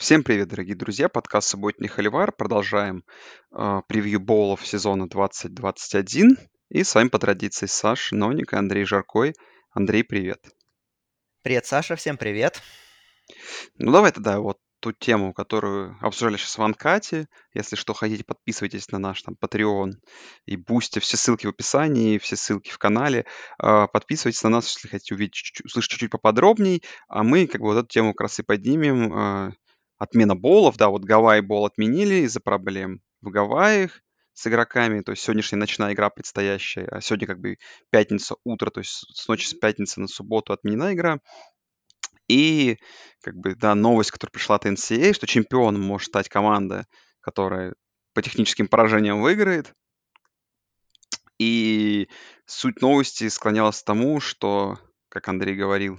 Всем привет, дорогие друзья! Подкаст «Субботний холивар». Продолжаем э, превью боулов сезона 2021. И с вами по традиции Саша Новник и Андрей Жаркой. Андрей, привет! Привет, Саша, всем привет! Ну давай тогда вот ту тему, которую обсуждали сейчас в uncut е. Если что, хотите, подписывайтесь на наш там Patreon и Boosty. Все ссылки в описании, все ссылки в канале. Э, Подписывайтесь на нас, если хотите увидеть, услышать чуть-чуть поподробней. А мы как бы вот эту тему как раз и поднимем. Отмена боулов, да, вот Гавайи бол отменили из-за проблем в Гавайях с игроками. То есть сегодняшняя ночная игра предстоящая, а сегодня как бы пятница утро, то есть с ночи с пятницы на субботу отменена игра. И как бы, да, новость, которая пришла от NCAA, что чемпионом может стать команда, которая по техническим поражениям выиграет. И суть новости склонялась к тому, что, как Андрей говорил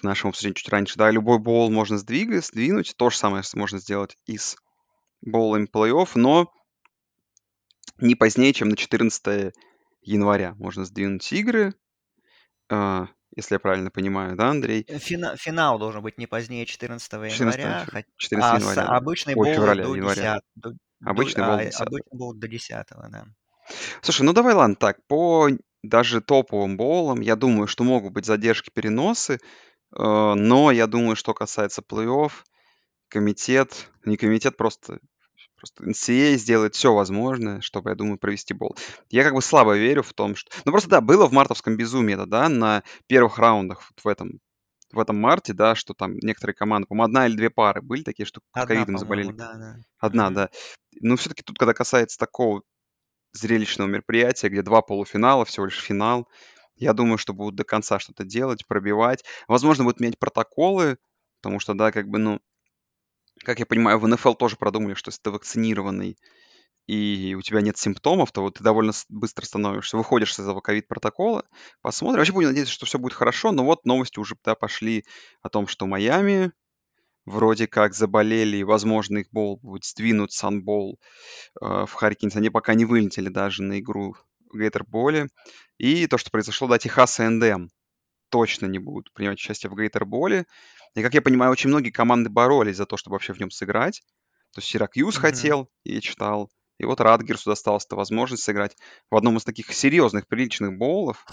в нашем обсуждении чуть раньше, да, любой боул можно сдвигать, сдвинуть. То же самое можно сделать и с боулами плей-офф, но не позднее, чем на 14 января можно сдвинуть игры, а, если я правильно понимаю, да, Андрей? Э, Фина- финал должен быть не позднее 14 14, января, фе- хоть- 14 а января, да. обычные Ой, февраля, до января. 10, до, до- Обычный а, бол 10. обычный боул до 10, да. Слушай, ну давай, ладно, так, по даже топовым боулам, я думаю, что могут быть задержки, переносы, но я думаю, что касается плей-офф, комитет, не комитет, просто, просто NCAA сделает все возможное, чтобы, я думаю, провести бол. Я как бы слабо верю в том, что... Ну просто да, было в мартовском безумии это, да, на первых раундах вот в этом в этом марте, да, что там некоторые команды, по-моему, одна или две пары были такие, что Одна, ковидом заболели. да, да. Одна, Мгм. да. Но все-таки тут, когда касается такого зрелищного мероприятия, где два полуфинала, всего лишь финал, я думаю, что будут до конца что-то делать, пробивать. Возможно, будут менять протоколы, потому что, да, как бы, ну, как я понимаю, в НФЛ тоже продумали, что если ты вакцинированный и у тебя нет симптомов, то вот ты довольно быстро становишься, выходишь из этого ковид-протокола. Посмотрим. Вообще будем надеяться, что все будет хорошо, но вот новости уже да, пошли о том, что Майами вроде как заболели, и, возможно, их бол будет сдвинут, Санбол э, в Харрикинс. Они пока не вылетели даже на игру Гейтерболе. И то, что произошло, да, Техас и НДМ точно не будут принимать участие в Гейтерболе. И, как я понимаю, очень многие команды боролись за то, чтобы вообще в нем сыграть. То есть Сиракьюз Мгм. хотел и читал. И вот Радгерсу досталась эта возможность сыграть в одном из таких серьезных, приличных боулов.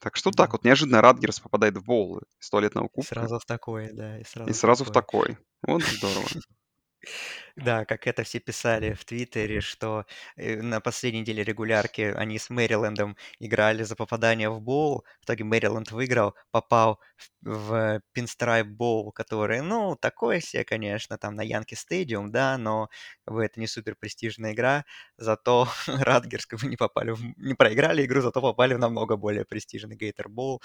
Так что так Да. вот, неожиданно Радгерс попадает в боул из туалетного И кубка. сразу в такое, да, и сразу И в сразу в такой. Вот здорово. Да, как это все писали в Твиттере, что э, на последней неделе регулярки они с Мэрилендом играли за попадание в боул. В итоге Мэриленд выиграл, попал в, в Pinstripe Bowl, который, ну, такой себе, конечно, там на Янки Стадиум, да, но как это не супер престижная игра. Зато Радгерс как бы не попали, в- не проиграли игру, зато попали в намного более престижный Гейтер Боул.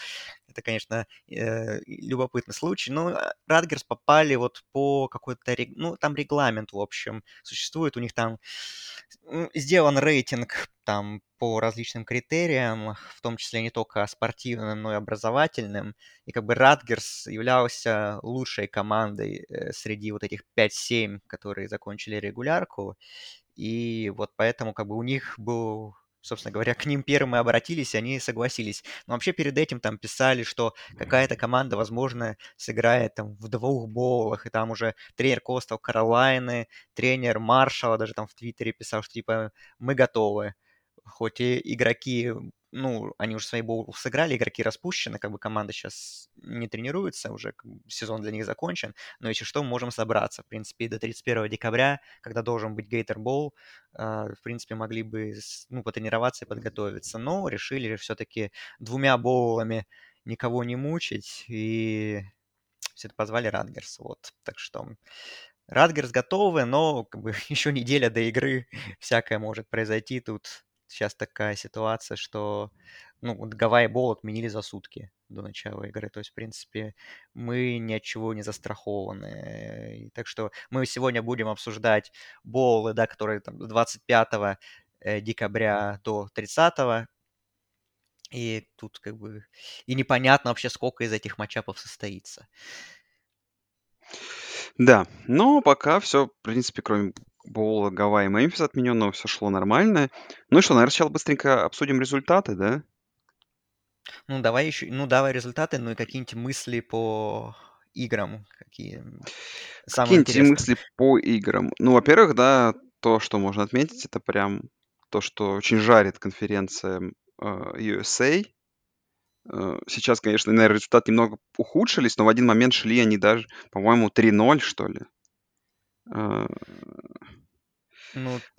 Это, конечно, э, любопытный случай. Ну, Радгерс попали вот по какой-то, ну, там регламент, в общем, существует. У них там сделан рейтинг там по различным критериям, в том числе не только спортивным, но и образовательным. И как бы Радгерс являлся лучшей командой э, среди вот этих 5-7, которые закончили регулярку. И вот поэтому как бы у них был собственно говоря, к ним первым и обратились, и они согласились. Но вообще перед этим там писали, что какая-то команда, возможно, сыграет там в двух боулах, и там уже тренер Костел Каролайны, тренер Маршала даже там в Твиттере писал, что типа мы готовы. Хоть и игроки, ну, они уже свои боулы сыграли, игроки распущены, как бы команда сейчас не тренируется, уже сезон для них закончен, но если что, можем собраться. В принципе, до 31 декабря, когда должен быть Гейтер Боул, а, в принципе, могли бы ну, потренироваться и подготовиться. Но решили все-таки двумя боулами никого не мучить, и все это позвали Радгерс. Вот, так что Радгерс готовы, но как бы еще неделя до игры, всякое может произойти. Тут сейчас такая ситуация, что ну, вот Гавайи Бол отменили за сутки до начала игры. То есть, в принципе, мы ни от чего не застрахованы. И так что мы сегодня будем обсуждать боулы, да, которые там с 25 э, декабря до 30 и тут как бы и непонятно вообще, сколько из этих матчапов состоится. Да, но пока все, в принципе, кроме боула Гавайи Мемфис отмененного, все шло нормально. Ну и что, наверное, сначала быстренько обсудим результаты, да? Ну, давай еще, ну, давай результаты, ну и какие-нибудь мысли по играм, какие самые Какие-нибудь интересные. мысли по играм? Ну, во-первых, да, то, что можно отметить, это прям то, что очень жарит конференция э, USA. Э, Сейчас, конечно, наверное, результаты немного ухудшились, но в один момент шли они даже, по-моему, 3-0, что ли. Ну,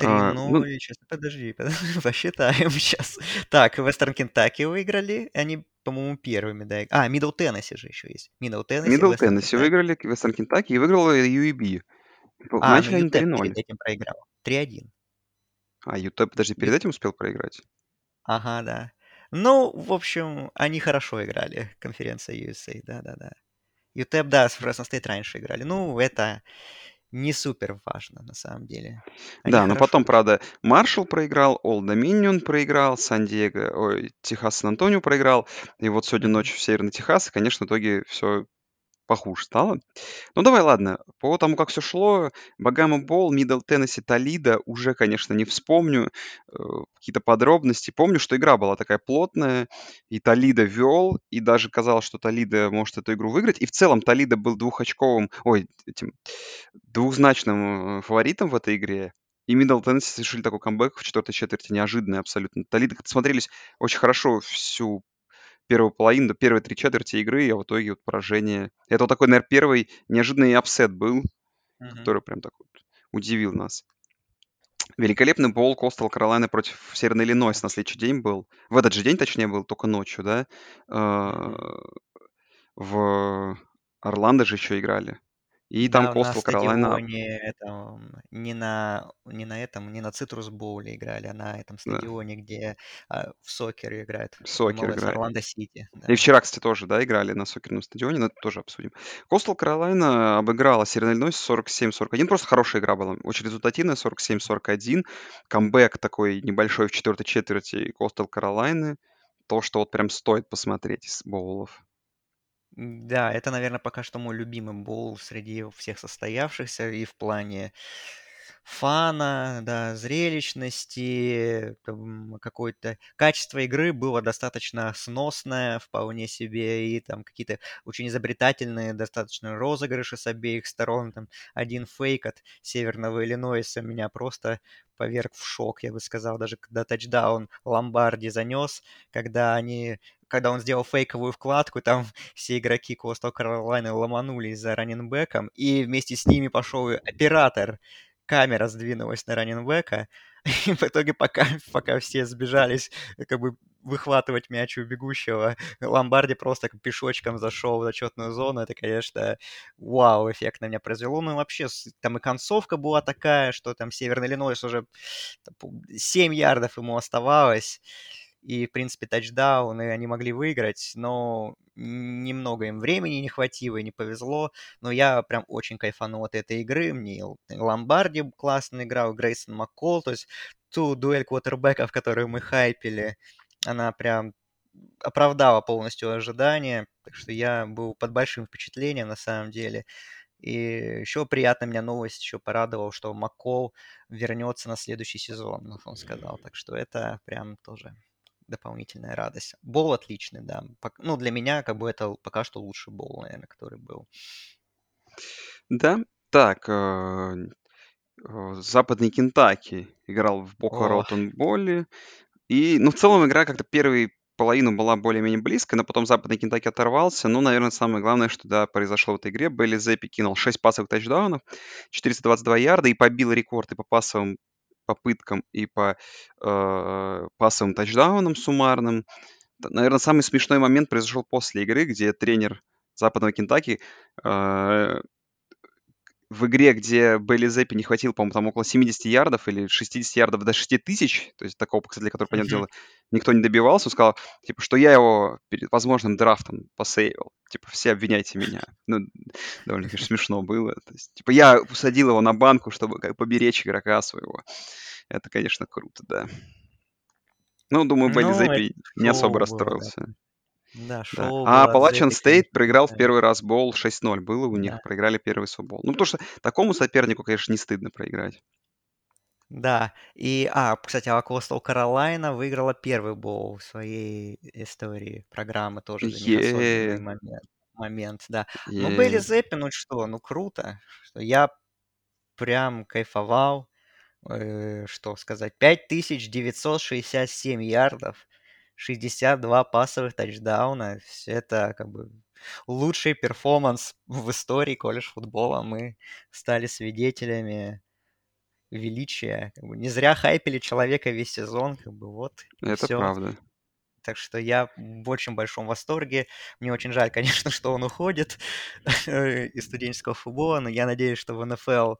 а, Ну, 3-0, сейчас, подожди, подожди, посчитаем сейчас. Так, Western Kentucky выиграли, они, по-моему, первыми, да. А, Middle Tennessee же еще есть. Middle Tennessee, Middle Western Tennessee выиграли Western Kentucky и выиграла UAB. А, ну Начали они UTEP 3-0. перед этим проиграл. 3-1. А, UTEP, подожди, перед этим успел проиграть? Ага, да. Ну, в общем, они хорошо играли, конференция USA, да-да-да. UTEP, да, с Fresno State раньше играли. Ну, это не супер важно, на самом деле. Они Да, но потом, правда, Маршалл проиграл, Old Dominion проиграл, Сан-Диего, ой, Техас Сан-Антонио проиграл. И вот сегодня ночью в Северный Техас, и, конечно, в итоге все похуже стало. Ну, давай, ладно. По тому, как все шло, Bahamas Bowl, Middle Tennessee, Толидо, уже, конечно, не вспомню э, какие-то подробности. Помню, что игра была такая плотная, и Толидо вел, и даже казалось, что Толидо может эту игру выиграть. И в целом Толидо был двухочковым, ой, этим двухзначным э, фаворитом в этой игре. И Middle Tennessee совершили такой камбэк в четвертой четверти, неожиданный абсолютно. Как-то смотрелись очень хорошо всю первую половину, до первой три четверти игры, а в итоге вот поражение. Это вот такой, наверное, первый неожиданный upset был, Мгм. который прям так вот удивил нас. Великолепный бол Coastal Carolina против Северной Иллинойс на следующий день был. В этот же день, точнее, был, только ночью, да? Мгм. В Орландо же еще играли. И там Да, Костел Каролайна... стадионе этом, не на, не на этом, не на Цитрус Боуле играли, а на этом Да, стадионе, где а, в сокер играет Сокер МЛС играли. Орландо Сити. И Да. вчера, кстати, тоже, да, играли на сокерном стадионе, но это тоже обсудим. Костел Каролайна обыграла Северный Иллинойс 47-41. Просто хорошая игра была, очень результативная, 47-41. Камбэк такой небольшой в четвертой четверти Костел Каролайны. То, что вот прям стоит посмотреть из боулов. Да, это, наверное, пока что мой любимый боул среди всех состоявшихся и в плане фана, да, зрелищности, там, какое-то качество игры было достаточно сносное, вполне себе, и там какие-то очень изобретательные достаточно розыгрыши с обеих сторон. Там один фейк от Северного Иллинойса меня просто поверг в шок, я бы сказал, даже когда тачдаун Ломбарди занес, когда они когда он сделал фейковую вкладку, там все игроки Coastal Carolina ломанулись за раненбеком, и вместе с ними пошел оператор. Камера сдвинулась на раненбека, и в итоге, пока, пока все сбежались как бы выхватывать мяч у бегущего, Ломбарди просто пешочком зашел в зачетную зону. Это, конечно, вау, эффект на меня произвело. Ну вообще, там и концовка была такая, что там Северный Иллинойс уже там, по- 7 ярдов ему оставалось и, в принципе, тачдаун, и они могли выиграть, но немного им времени не хватило и не повезло, но я прям очень кайфанул от этой игры, мне Ломбарди классно играл, Грейсон Маккол, то есть ту дуэль квотербеков, которую мы хайпили, она прям оправдала полностью ожидания, так что я был под большим впечатлением на самом деле. И еще приятная меня новость, еще порадовал, что Маккол вернется на следующий сезон, он сказал. Так что это прям тоже дополнительная радость. Бол отличный, да. Ну, для меня как бы это пока что лучший бол, наверное, который был. Да, так, э, э, Западный Кентаки играл в Бока Ротон Болле. И, ну, в целом игра как-то первую половину была более-менее близкой, но потом Западный Кентаки оторвался. Ну, наверное, самое главное, что, да, произошло в этой игре. Белли Зеппи кинул 6 пасовых тачдаунов, 422 ярда и побил рекорд и по пасовым попыткам, и по э, пасовым тачдаунам суммарным. Наверное, самый смешной момент произошел после игры, где тренер Западного Кентаки э, в игре, где Белли Зеппи не хватило, по-моему, там около 70 ярдов или 60 ярдов до 6 тысяч, то есть такого показателя, который, понятное дело, никто не добивался, он сказал, типа, что я его перед возможным драфтом посейвил. Типа, все обвиняйте меня. Ну, довольно, конечно, смешно было. То есть, типа, я усадил его на банку, чтобы как, поберечь игрока своего. Это, конечно, круто, да. Ну, думаю, Белли Ну, Зеппи не особо расстроился. Да, Да. шоу А от Апалачин Зеппи, Стейт проиграл в да. первый раз бол 6-0. Было у них, Да. проиграли первый свой бол. Ну, потому что такому сопернику, конечно, не стыдно проиграть. Да, и, а, кстати, а Coastal Carolina выиграла первый боул в своей истории программы, тоже для них особенный момент. момент, да. Ну, Бейли И Зеппи, ну что, ну круто. Что я прям кайфовал. Э, что сказать, 5967 ярдов, 62 пасовых тачдауна. Всё это как бы лучший перформанс в истории колледж футбола. Мы стали свидетелями величия. Как бы не зря хайпели человека весь сезон. Как бы вот это всё. правда. Так что я в очень большом восторге. Мне очень жаль, конечно, что он уходит из студенческого футбола, но я надеюсь, что в НФЛ,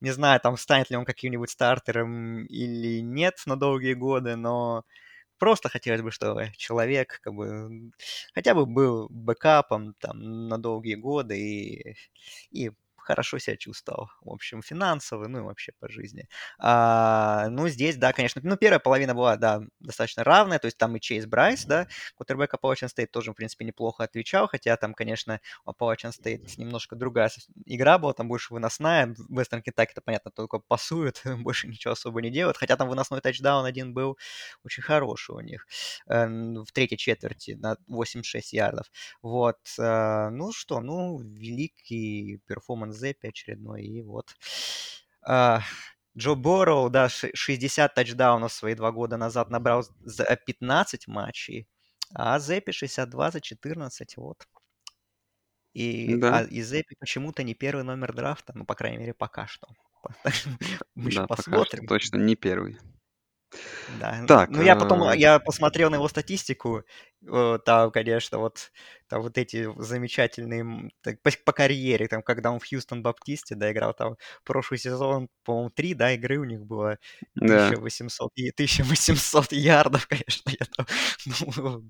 не знаю, там станет ли он каким-нибудь стартером или нет на долгие годы, но просто хотелось бы, чтобы человек как бы хотя бы был бэкапом там на долгие годы и, и хорошо себя чувствовал, в общем, финансово, ну и вообще по жизни. А, ну, здесь, да, конечно, ну, первая половина была, да, достаточно равная, то есть там и Чейз Брайс, да, кутербэк Appalachian State тоже, в принципе, неплохо отвечал, хотя там, конечно, у Appalachian State немножко другая игра была, там больше выносная, в Western Kentucky, это понятно, только пасуют, больше ничего особо не делают, хотя там выносной тачдаун один был очень хороший у них э, в третьей четверти на 86 ярдов. Вот, э, ну что, ну, великий перформанс Зеппи очередной, и вот. А, Джо Борроу, да, ш- 60 тачдаунов свои два года назад набрал за 15 матчей, а Зеппи 62 за 14, вот. И, Да, а, и Зеппи почему-то не первый номер драфта, ну, по крайней мере, пока что. Мы еще да, пока что посмотрим. точно не первый. Да, Так, ну я потом, э, я посмотрел на его статистику, э, там, конечно, вот, там вот эти замечательные, так, по, по карьере, там, когда он в Хьюстон Баптисте, да, играл, там, прошлый сезон, по-моему, три, да, игры у них было, да, 1800, и 1800 ярдов, конечно, я там, ну,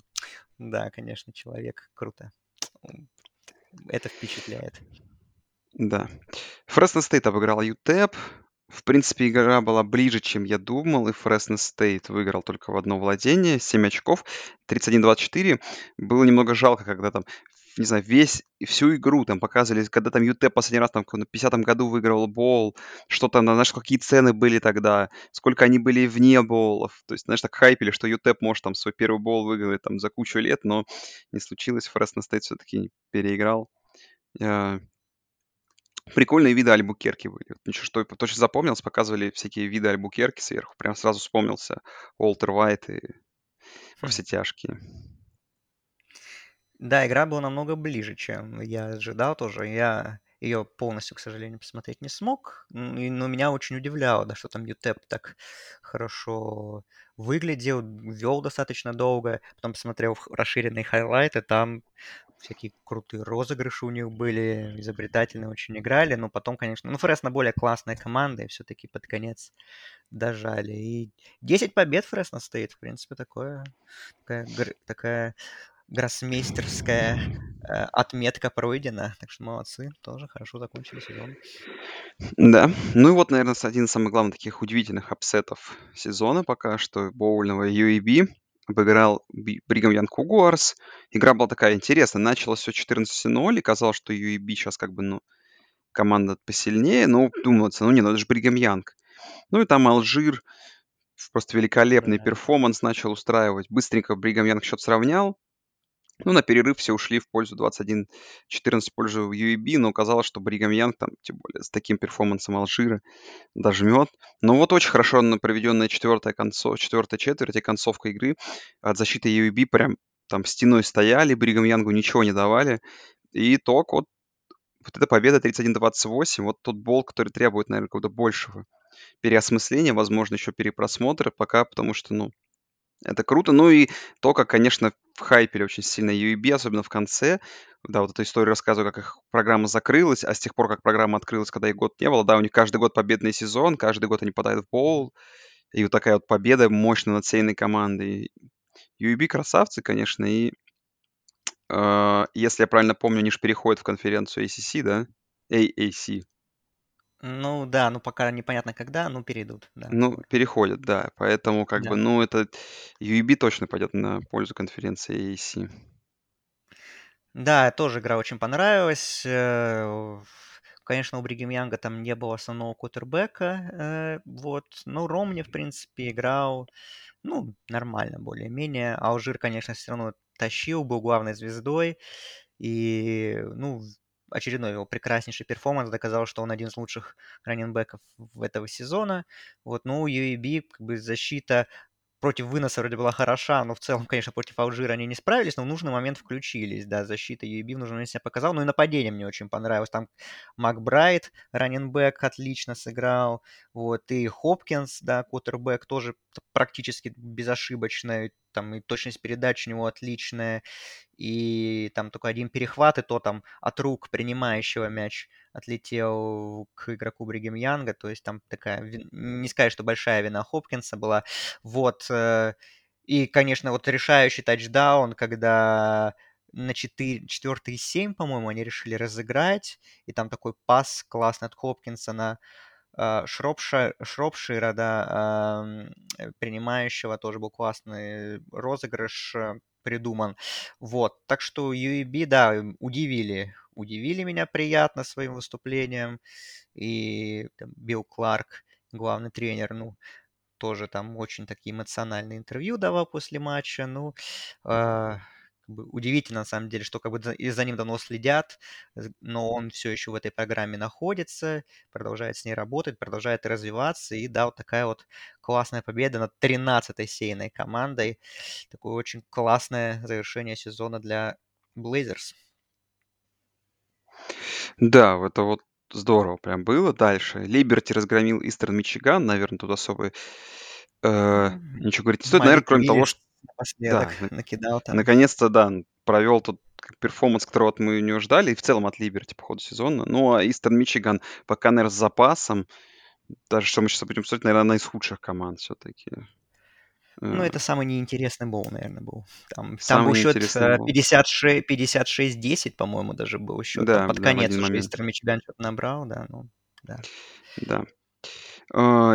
да, конечно, человек, круто, это впечатляет. да. Fresno State обыграл UTEP. В принципе, игра была ближе, чем я думал, и Fresno State выиграл только в одно владение, 7 очков, 31-24. Было немного жалко, когда там, не знаю, весь, всю игру там показывали, когда там ЮТЭП последний раз там в 50-м году выигрывал бол, что там, знаешь, какие цены были тогда, сколько они были вне болов. То есть, знаешь, так хайпили, что ЮТЭП может там свой первый бол выиграть там за кучу лет, но не случилось. Фресно Стейт все-таки переиграл. Прикольные виды Альбукерки были. Ничего, что я точно запомнилось, показывали всякие виды Альбукерки сверху. Прям сразу вспомнился Уолтер Уайт и во Хм. все тяжкие. Да, игра была намного ближе, чем я ожидал тоже. Я ее полностью, к сожалению, посмотреть не смог, но меня очень удивляло, да, что там ЮТЕП так хорошо выглядел, вел достаточно долго. Потом посмотрел расширенные хайлайты, там всякие крутые розыгрыши у них были, изобретательно очень играли, но потом, конечно, ну, Фресно более классная команда, и все-таки под конец дожали. И 10 побед Fresno State, в принципе, такое, такая, такая гроссмейстерская э, отметка пройдена. Так что молодцы, тоже хорошо закончили сезон. Да. Ну и вот, наверное, один из самых главных таких удивительных upset ов сезона пока что боульного UAB обыграл Brigham Young Cougars. Игра была такая интересная. Началось все 14-0, и казалось, что UAB сейчас как бы, ну, команда посильнее, но думается, ну не, ну это же Brigham Young. Ну и там Алжир просто великолепный перформанс начал устраивать. Быстренько Brigham Young счет сравнял. Ну, на перерыв все ушли в пользу 21-14 в пользу UAB, но оказалось, что Brigham Young там, тем более с таким перформансом Алжира, дожмет. Но вот очень хорошо на проведенная четвертая, концов... четвертая четверть и концовка игры от защиты UAB прям там стеной стояли, Brigham Young у ничего не давали. И итог, вот, вот эта победа 31-28, вот тот бол, который требует, наверное, какого-то большего переосмысления, возможно, еще перепросмотра пока, потому что, ну, это круто. Ну и то, как, конечно, в хайпели очень сильно UEB, особенно в конце. Да, вот эту историю рассказываю, как их программа закрылась, а с тех пор, как программа открылась, когда их год не было, да, у них каждый год победный сезон, каждый год они попадают в боул. И вот такая вот победа мощно над сильной командой. UEB красавцы, конечно, и э, если я правильно помню, они же переходят в конференцию ACC, да? AAC. Ну да, ну пока непонятно когда, но перейдут, да. Ну, переходят, да. Поэтому, как Да. бы, ну, это UEB точно пойдет на пользу конференции AAC. Да, тоже игра очень понравилась. Э, Конечно, у Бригем Янга там не было основного кутербека, э, вот. Но Ромни, в принципе, играл, ну, нормально более-менее. Алжир, конечно, все равно тащил, был главной звездой. И, ну, очередной его прекраснейший перформанс доказал, что он один из лучших раненбеков этого сезона. Вот, ну, UAB, как бы защита против выноса вроде была хороша, но в целом, конечно, против Алжира они не справились, но в нужный момент включились, да, защита UAB в нужный момент себя показал, ну и нападение мне очень понравилось, там Макбрайт, раненбэк, отлично сыграл, вот, и Хопкинс, да, кутербэк тоже практически безошибочный, там и точность передач у него отличная, и там только один перехват, и то там от рук принимающего мяч отлетел к игроку Бригем Янга, то есть там такая, не сказать, что большая вина Хопкинса была, вот, э, и, конечно, вот решающий тачдаун, когда на 4, 4 и 7, по-моему, они решили разыграть, и там такой пас классный от Хопкинса на Шропша, Шропшира, да, uh, принимающего, тоже был классный розыгрыш uh, придуман. Вот, так что UEB, да, удивили, удивили меня приятно своим выступлением. И там, Билл Кларк, главный тренер, ну, тоже там очень такие эмоциональные интервью давал после матча. Ну, э, как бы удивительно, на самом деле, что как бы и за ним давно следят, но он все еще в этой программе находится, продолжает с ней работать, продолжает развиваться, и да, вот такая вот классная победа над 13-й сейной командой. Такое очень классное завершение сезона для Blazers. Да, это вот здорово прям было. Дальше. Либерти разгромил Истерн Мичиган. Наверное, тут особо э, ничего говорить не стоит. Наверное, кроме того, что напоследок да, накидал там. Наконец-то, да, провел тут перформанс, которого от мы не ждали, и в целом от Либерти по ходу сезона. Ну, а Истон Мичиган пока, наверное, с запасом, даже что мы сейчас будем смотреть, наверное, одна из худших команд все-таки. Ну, э. это самый неинтересный был, наверное, был. Там, там был счет 56-10, по-моему, даже был счет. Да, под да, конец уже Истер Мичиган что-то набрал, да, ну, да. Да.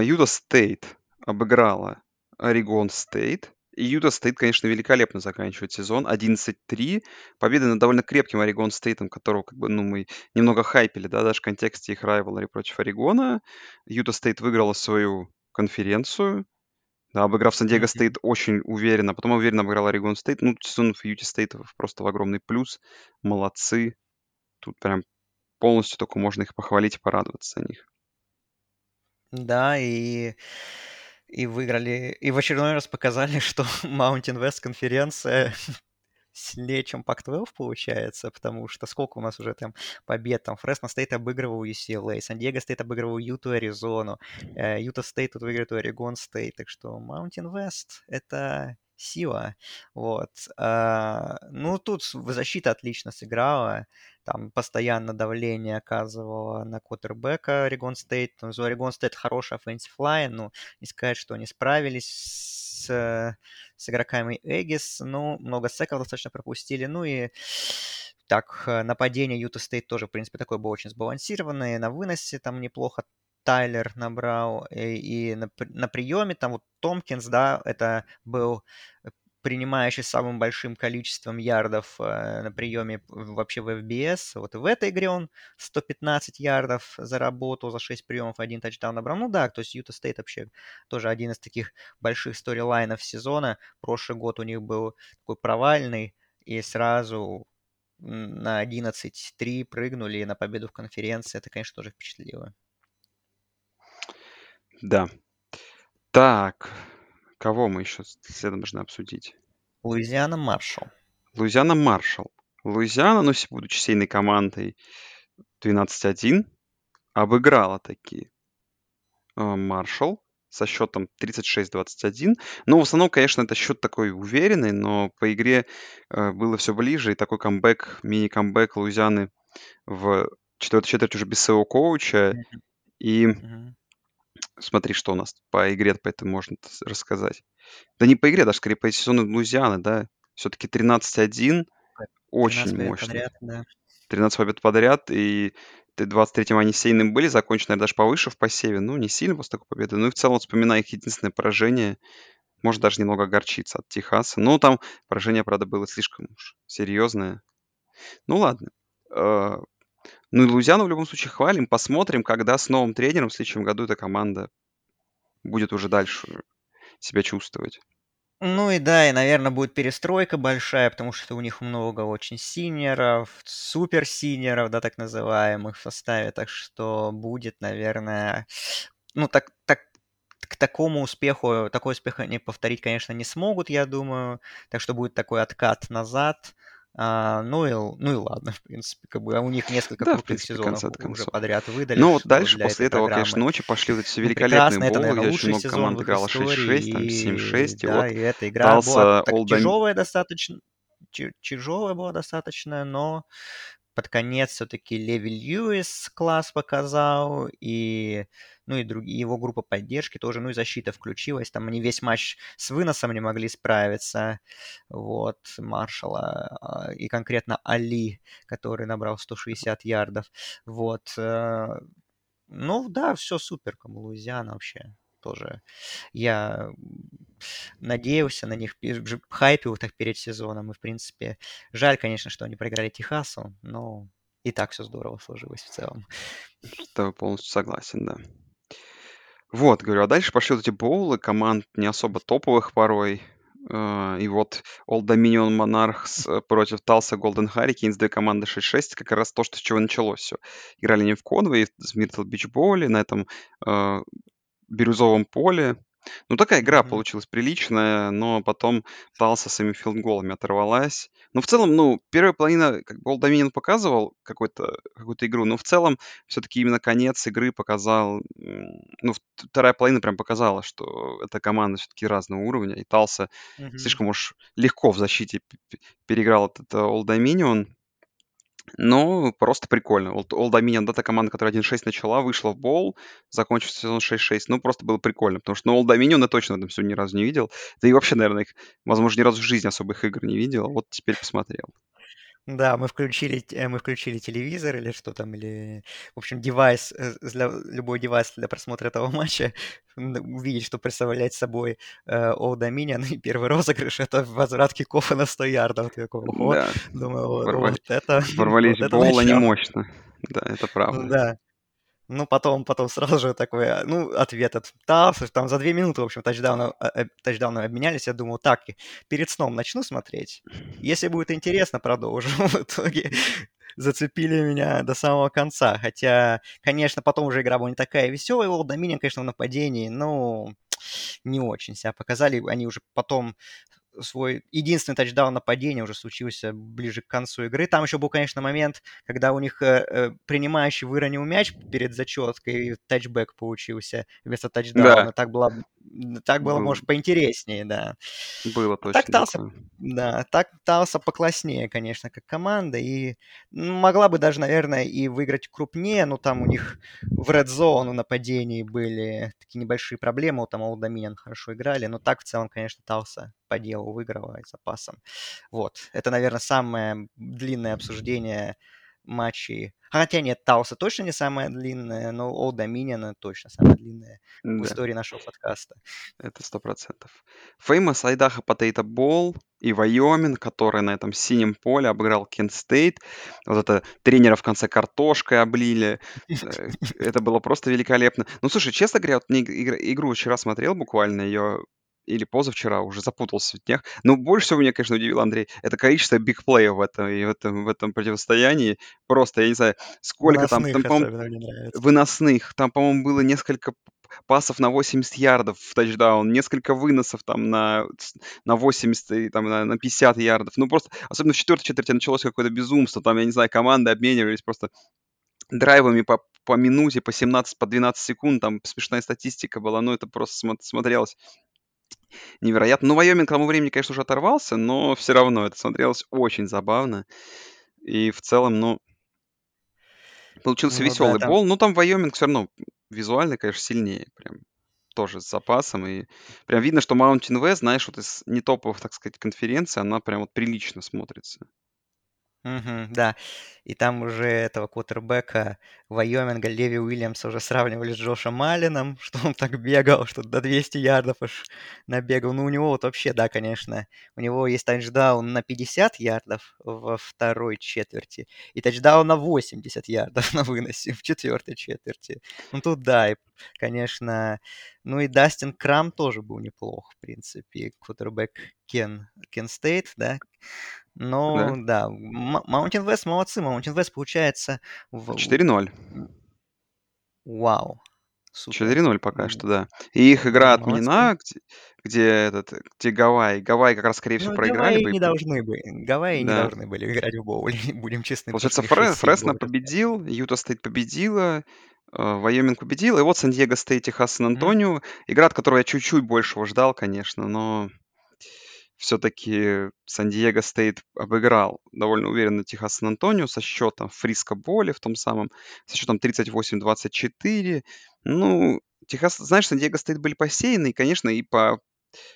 Utah State обыграла Oregon State. И Utah State, конечно, великолепно заканчивает сезон. 11-3. Победа над довольно крепким Oregon State ом, которого как бы, ну, мы немного хайпили, да, даже в контексте их rivalry против Орегона. Utah State выиграла свою конференцию, да, обыграв San Diego State очень уверенно. Потом уверенно обыграл Oregon State. Ну, сезон в Utah State ов просто в огромный плюс. Молодцы. Тут прям полностью только можно их похвалить и порадоваться за них. Да, и и выиграли, и в очередной раз показали, что Mountain West конференция сильнее, чем Pac-12 получается, потому что сколько у нас уже там побед, там Фресно Стейт обыгрывал UCLA, Сан-Диего Стейт обыгрывал Юту, Аризону, Юта Стейт тут выиграет у Орегон Стейт, так что Mountain West — это сила. Вот. А, ну, тут защита отлично сыграла. Там постоянно давление оказывала на квотербека Орегон Стейт. Орегон Стейт хороший offensive line, но не сказать, что они справились с, с игроками Эггис. Ну, много секов достаточно пропустили. Ну и так, нападение Юта Стейт тоже, в принципе, такое было очень сбалансированное. На выносе там неплохо Тайлер набрал, и, и на, на приеме там вот Томпкинс, да, это был принимающий самым большим количеством ярдов э, на приеме вообще в FBS. Вот в этой игре он 115 ярдов заработал за 6 приемов, один тачдаун набрал. Ну да, то есть Юта Стейт вообще тоже один из таких больших сторилайнов сезона. Прошлый год у них был такой провальный, и сразу на 11-3 прыгнули на победу в конференции. Это, конечно, тоже впечатлило. Да. Так, кого мы еще следом должны обсудить? Луизиана Маршалл. Луизиана Маршалл. Луизиана, ну, будучи сейной командой 12-1, обыграла такие э, Маршалл со счетом 36-21. Ну, в основном, конечно, это счет такой уверенный, но по игре э, было все ближе, и такой камбэк, мини-камбэк Луизианы в четвертой четверти уже без своего коуча. И mm-hmm. Смотри, что у нас по игре, поэтому можно рассказать. Да не по игре, даже скорее по сезону Лузианы, да. Все-таки 13-1. Очень мощно. Подряд, да. 13 побед подряд, и 23-м они сейным были, закончены даже повыше в посеве. Ну, не сильно после такой победы. Ну и в целом, вспоминая их единственное поражение, может даже немного огорчиться от Техаса. Ну, там поражение, правда, было слишком уж серьезное. Ну, ладно. Ну и Лузиану в любом случае хвалим. Посмотрим, когда с новым тренером в следующем году эта команда будет уже дальше себя чувствовать. Ну и да, и, наверное, будет перестройка большая, потому что у них много очень синеров, супер-синеров, да, так называемых в составе, так что будет, наверное, ну, так, так, к такому успеху, такой успех они повторить, конечно, не смогут, я думаю, так что будет такой откат назад. А, ну, и, ну и ладно, в принципе, как бы а у них несколько Да, крутых принципе, сезонов конца уже подряд выдали, Но вот дальше, после этого, конечно, программы. ночи пошли вот эти Ну, великолепные прекрасно, это, наверное, где очень много сезон команд истории, 6-6, там и 7-6, и да, вот и эта игра была Талса так Олд тяжелая достаточно, тя- тяжелая была достаточно, но под конец все-таки Леви Льюис класс показал, и, ну, и другие, его группа поддержки тоже, ну, и защита включилась, там они весь матч с выносом не могли справиться, вот, Маршала, а, и конкретно Али, который набрал 160 ярдов, вот, э, ну, да, все супер, как Луизиана вообще тоже. Я надеялся на них, хайпил так перед сезоном, и, в принципе, жаль, конечно, что они проиграли Техасу, но и так все здорово сложилось в целом. с полностью согласен, да. Вот, говорю, а дальше пошли вот эти боулы команд не особо топовых порой. Э, И вот Old Dominion Monarchs э, против Tulsa Golden Hurricanes, две команды 6-6, как раз то, что с чего началось все. Играли они в Конвей, в Миртл Бич Боуле, на этом э, бирюзовом поле. Ну, такая игра Мгм. получилась приличная, но потом Талса своими филдголами оторвалась. Ну, в целом, ну, первая половина, как бы, Old Dominion показывал какой-то, какую-то игру, но в целом все-таки именно конец игры показал, м, ну, в- вторая половина прям показала, что эта команда все-таки разного уровня, и Талса Мгм. слишком уж легко в защите п- п- переиграл этот э, Old Dominion. Ну, просто прикольно. Old, Old Dominion, да, та команда, которая 1-6 начала, вышла в боул, закончив сезон 6-6. Ну, просто было прикольно, потому что, ну, Old Dominion я точно в этом всего ни разу не видел. Да и вообще, наверное, их, возможно, ни разу в жизни особо их игр не видел. а Вот теперь посмотрел. Да, мы включили, э, мы включили телевизор или что там, или, в общем, девайс, э, для, любой девайс для просмотра этого матча, увидеть, что представляет собой э, Old Dominion, и первый розыгрыш— это возврат кикофа на 100 ярдов. Ты такой, ого, Да, думаю, вот, ворвали- вот это, ворвались вот это мощно. Да, это правда. да. Ну, потом, потом сразу же такой, ну, ответ от Тавса, там за две минуты, в общем, тачдауна, а, а, тачдауны обменялись. Я думал, так, перед сном начну смотреть. Если будет интересно, продолжу. В итоге зацепили меня до самого конца. Хотя, конечно, потом уже игра была не такая веселая. Олд Доминион, конечно, в нападении, но не очень себя показали. Они уже потом свой единственный тачдаун нападения уже случился ближе к концу игры. Там еще был, конечно, момент, когда у них э, э, принимающий выронил мяч перед зачеткой, и тачбэк получился вместо Да, тачдауна. Так было, так было, был, может, поинтереснее, да. было А так точно Талса, да, так Талса покласснее, конечно, как команда, и м, могла бы даже, наверное, и выиграть крупнее, но там у них в Red Zone в нападении были такие небольшие проблемы, вот там Old Dominion хорошо играли, но так в целом, конечно, Талса по делу выиграла и запасом. Вот, это, наверное, самое длинное обсуждение матчей. Хотя нет, Талса точно не самое длинное, но Old Dominion точно самое длинное в Да. истории нашего подкаста. Это сто процентов. Famous Idaho Potato Bowl и Вайоминг, который на этом синем поле обыграл Кент Стейт. Вот это тренера в конце картошкой облили. Э, Это было просто великолепно. Ну, слушай, честно говоря, вот мне игр- игру вчера смотрел буквально ее или позавчера, уже запутался в днях. Но больше всего меня, конечно, удивило, Андрей, это количество бигплеев в этом, и в этом, в этом противостоянии. Просто, я не знаю, сколько там, там, Выносных выносных. Там, по-моему, было несколько пасов на 80 ярдов в тачдаун, несколько выносов там на, на 80 и там на, на 50 ярдов. Ну, просто, особенно в четвертой четверти началось какое-то безумство. Там, я не знаю, команды обменивались просто драйвами по, по минуте, по 17, по 12 секунд. Там смешная статистика была, ну, это просто смо- смотрелось невероятно. Ну, Вайоминг к тому времени, конечно, уже оторвался, но все равно это смотрелось очень забавно. И в целом, ну, получился Ну да, веселый там бол. Ну, там Вайоминг все равно визуально, конечно, сильнее. Прям тоже с запасом. И прям видно, что Mountain West, знаешь, вот из не топовых, так сказать, конференций, она прям вот прилично смотрится. Мгм, да. И там уже этого квотербека Вайоминга Леви Уильямса уже сравнивали с Джошем Алленом, что он так бегал, что до 200 ярдов аж набегал. Ну, у него вот вообще, да, конечно, у него есть тачдаун на 50 ярдов во второй четверти и тачдаун на 80 ярдов на выносе в четвертой четверти. Ну, тут да, и, конечно, ну и Дастин Крам тоже был неплох, в принципе, квотербек Кен, Кен Стейт, да? Но да, М- Mountain West молодцы. Mountain West получается в... 4-0. Вау. Супер. 4-0 пока что, да. И их игра отменена, где, где этот, где Гавайи. Гавайи как раз, скорее всего, Ну, проиграли Гавайи бы. и не должны были. Гавайи не Да. должны были играть в боуле, будем честны, Получается, что Фре- 6-7 Фресно победил, Юта Стейт победила, э, Вайоминг победил, и вот Сан-Диего Стейт, Техас, Сан-Антонио. Игра, от которой я чуть-чуть большего ждал, конечно, но все-таки Сан-Диего Стейт обыграл довольно уверенно Техас Сан-Антонио со счетом Фриско Боуле в том самом, со счетом 38-24. Ну, Техас, знаешь, Сан-Диего Стейт были посеяны, и, конечно, и по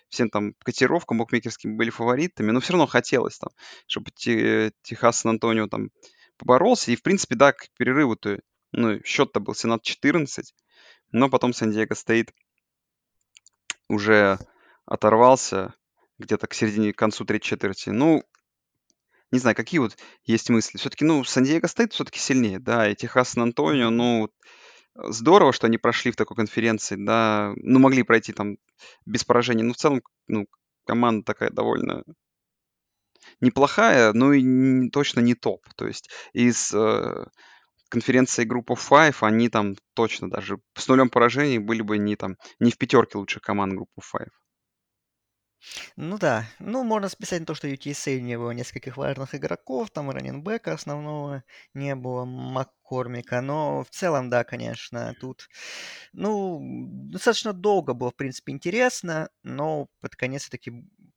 всем там котировкам букмекерским были фаворитами, но все равно хотелось там, чтобы Те- Техас Сан-Антонио там поборолся. И, в принципе, да, к перерыву-то, ну, счет-то был 17-14, но потом Сан-Диего Стейт уже оторвался где-то к середине, к концу третьей четверти. Ну, не знаю, какие вот есть мысли. Все-таки, ну, Сан-Диего Стейт все-таки сильнее, да, и Техас Сан-Антонио, ну, э, здорово, что они прошли в такой конференции, да, ну, могли пройти там без поражений, но в целом, ну, команда такая довольно неплохая, но и н- точно не топ. То есть из э, конференции Group of Five они там точно даже с нулем поражений были бы не там не в пятерке лучших команд Group of Five. Ну да, ну можно списать на то, что UTSA не было нескольких важных игроков, там раненбека основного не было, Маккормика, но в целом, да, конечно, тут, ну, достаточно долго было, в принципе, интересно, но под конец все-таки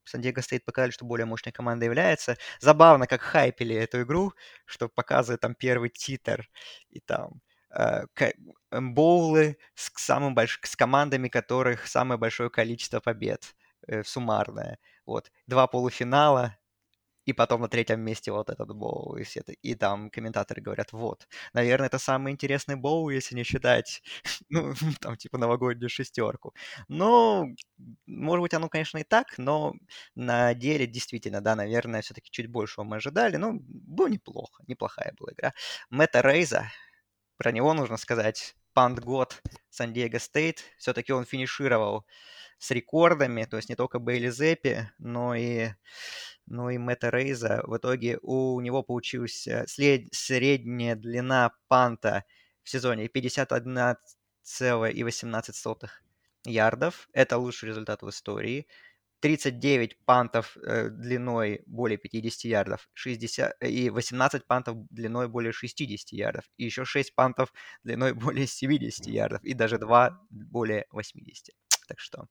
Сан-Диего Стейт показали, что более мощной командой является. Забавно, как хайпели эту игру, что показывает там первый титр, и там э, боулы с, самым больш... с командами, которых самое большое количество побед э, суммарное. Вот. Два полуфинала, и потом на третьем месте вот этот боул. И, все, это- и там комментаторы говорят, вот, наверное, это самый интересный боул, если не считать, ну, там, типа, новогоднюю шестерку. Но, может быть, оно, конечно, и так, но на деле, действительно, да, наверное, все-таки чуть большего мы ожидали. Ну, было неплохо, неплохая была игра. Мэтта Рейза, про него нужно сказать, пант год Сан-Диего Стейт. Все-таки он финишировал с рекордами, то есть не только Бейли Зеппи, но и, но и Мэтта Рейза. В итоге у него получилась э, след- средняя длина панта в сезоне 51,18 ярдов. Это лучший результат в истории. 39 пантов э, длиной более 50 ярдов 60, и 18 пантов длиной более 60 ярдов. И еще 6 пантов длиной более 70 ярдов. И даже 2 более 80. Так что...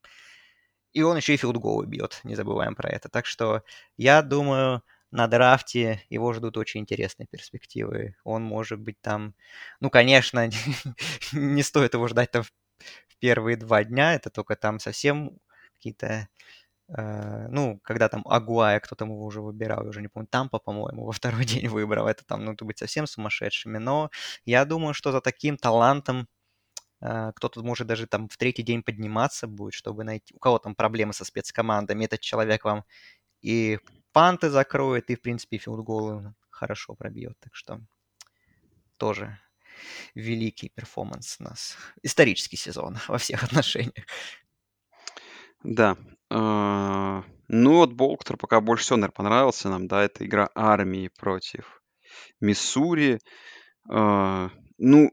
И он еще и филдголы бьет, не забываем про это. Так что я думаю, на драфте его ждут очень интересные перспективы. Он может быть там... Ну, конечно, не стоит его ждать там в первые два дня. Это только там совсем какие-то Э, ну, когда там Агуая, кто там его уже выбирал, я уже не помню, Тампа, по-моему, во второй день выбрал, это там, ну, это быть совсем сумасшедшими, но я думаю, что за таким талантом э, кто-то может даже там в третий день подниматься будет, чтобы найти, у кого там проблемы со спецкомандами, этот человек вам и панты закроет, и, в принципе, филдголы хорошо пробьет, так что тоже великий перформанс у нас. Исторический сезон во всех отношениях. Да. А, Ну вот Болл, который пока больше всего, наверное, понравился нам, да, это игра армии против Миссури. А, Ну,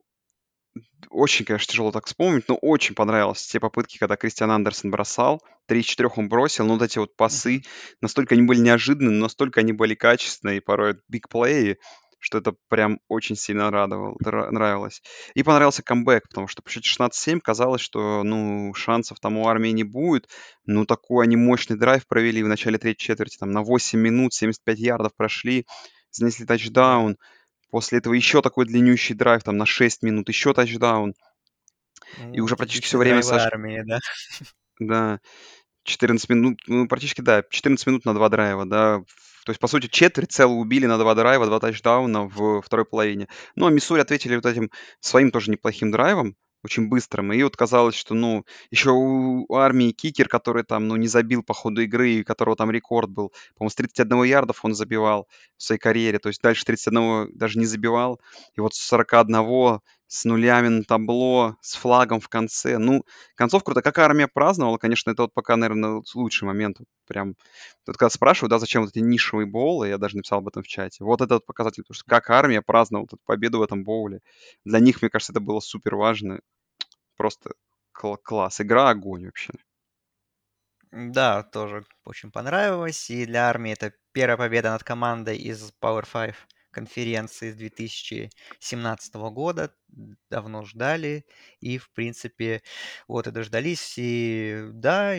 очень, конечно, тяжело так вспомнить, но очень понравились те попытки, когда Кристиан Андерсон бросал. 3 из 4 он бросил, но вот эти вот пасы, настолько они были неожиданные, настолько они были качественные, и порой бигплеи, что это прям очень сильно радовало, нравилось. И понравился камбэк, потому что по счете 16-7 казалось, что, ну, шансов там у армии не будет. Ну, такой они мощный драйв провели в начале третьей четверти, там на 8 минут, 75 ярдов прошли, занесли Да. тачдаун. После этого еще такой длиннющий драйв, там на 6 минут, еще тачдаун. И Ну, уже практически все время сож... армии, да. Да, 14 минут, ну, практически, да, 14 минут на два драйва, да. То есть, по сути, четверть целую убили на два драйва, два тачдауна в второй половине. Ну, а Миссури ответили вот этим своим тоже неплохим драйвом, очень быстрым. И вот казалось, что, ну, еще у армии кикер, который там, ну, не забил по ходу игры, у которого там рекорд был, по-моему, с 31 ярдов он забивал в своей карьере, то есть дальше 31 даже не забивал. И вот с 41 с нулями на табло, с флагом в конце. Ну, концов круто. Как армия праздновала, конечно, это вот пока, наверное, лучший момент. Прям, тут когда спрашивают, да, зачем вот эти нишевые боулы, я даже написал об этом в чате. Вот этот показатель, потому что как армия праздновала эту победу в этом боуле. Для них, мне кажется, это было супер важно. Просто кл- класс. Игра огонь вообще. Да, тоже очень понравилось. И для армии это первая победа над командой из Power 5 конференции с 2017 года. Давно ждали. И, в принципе, вот и дождались. И да,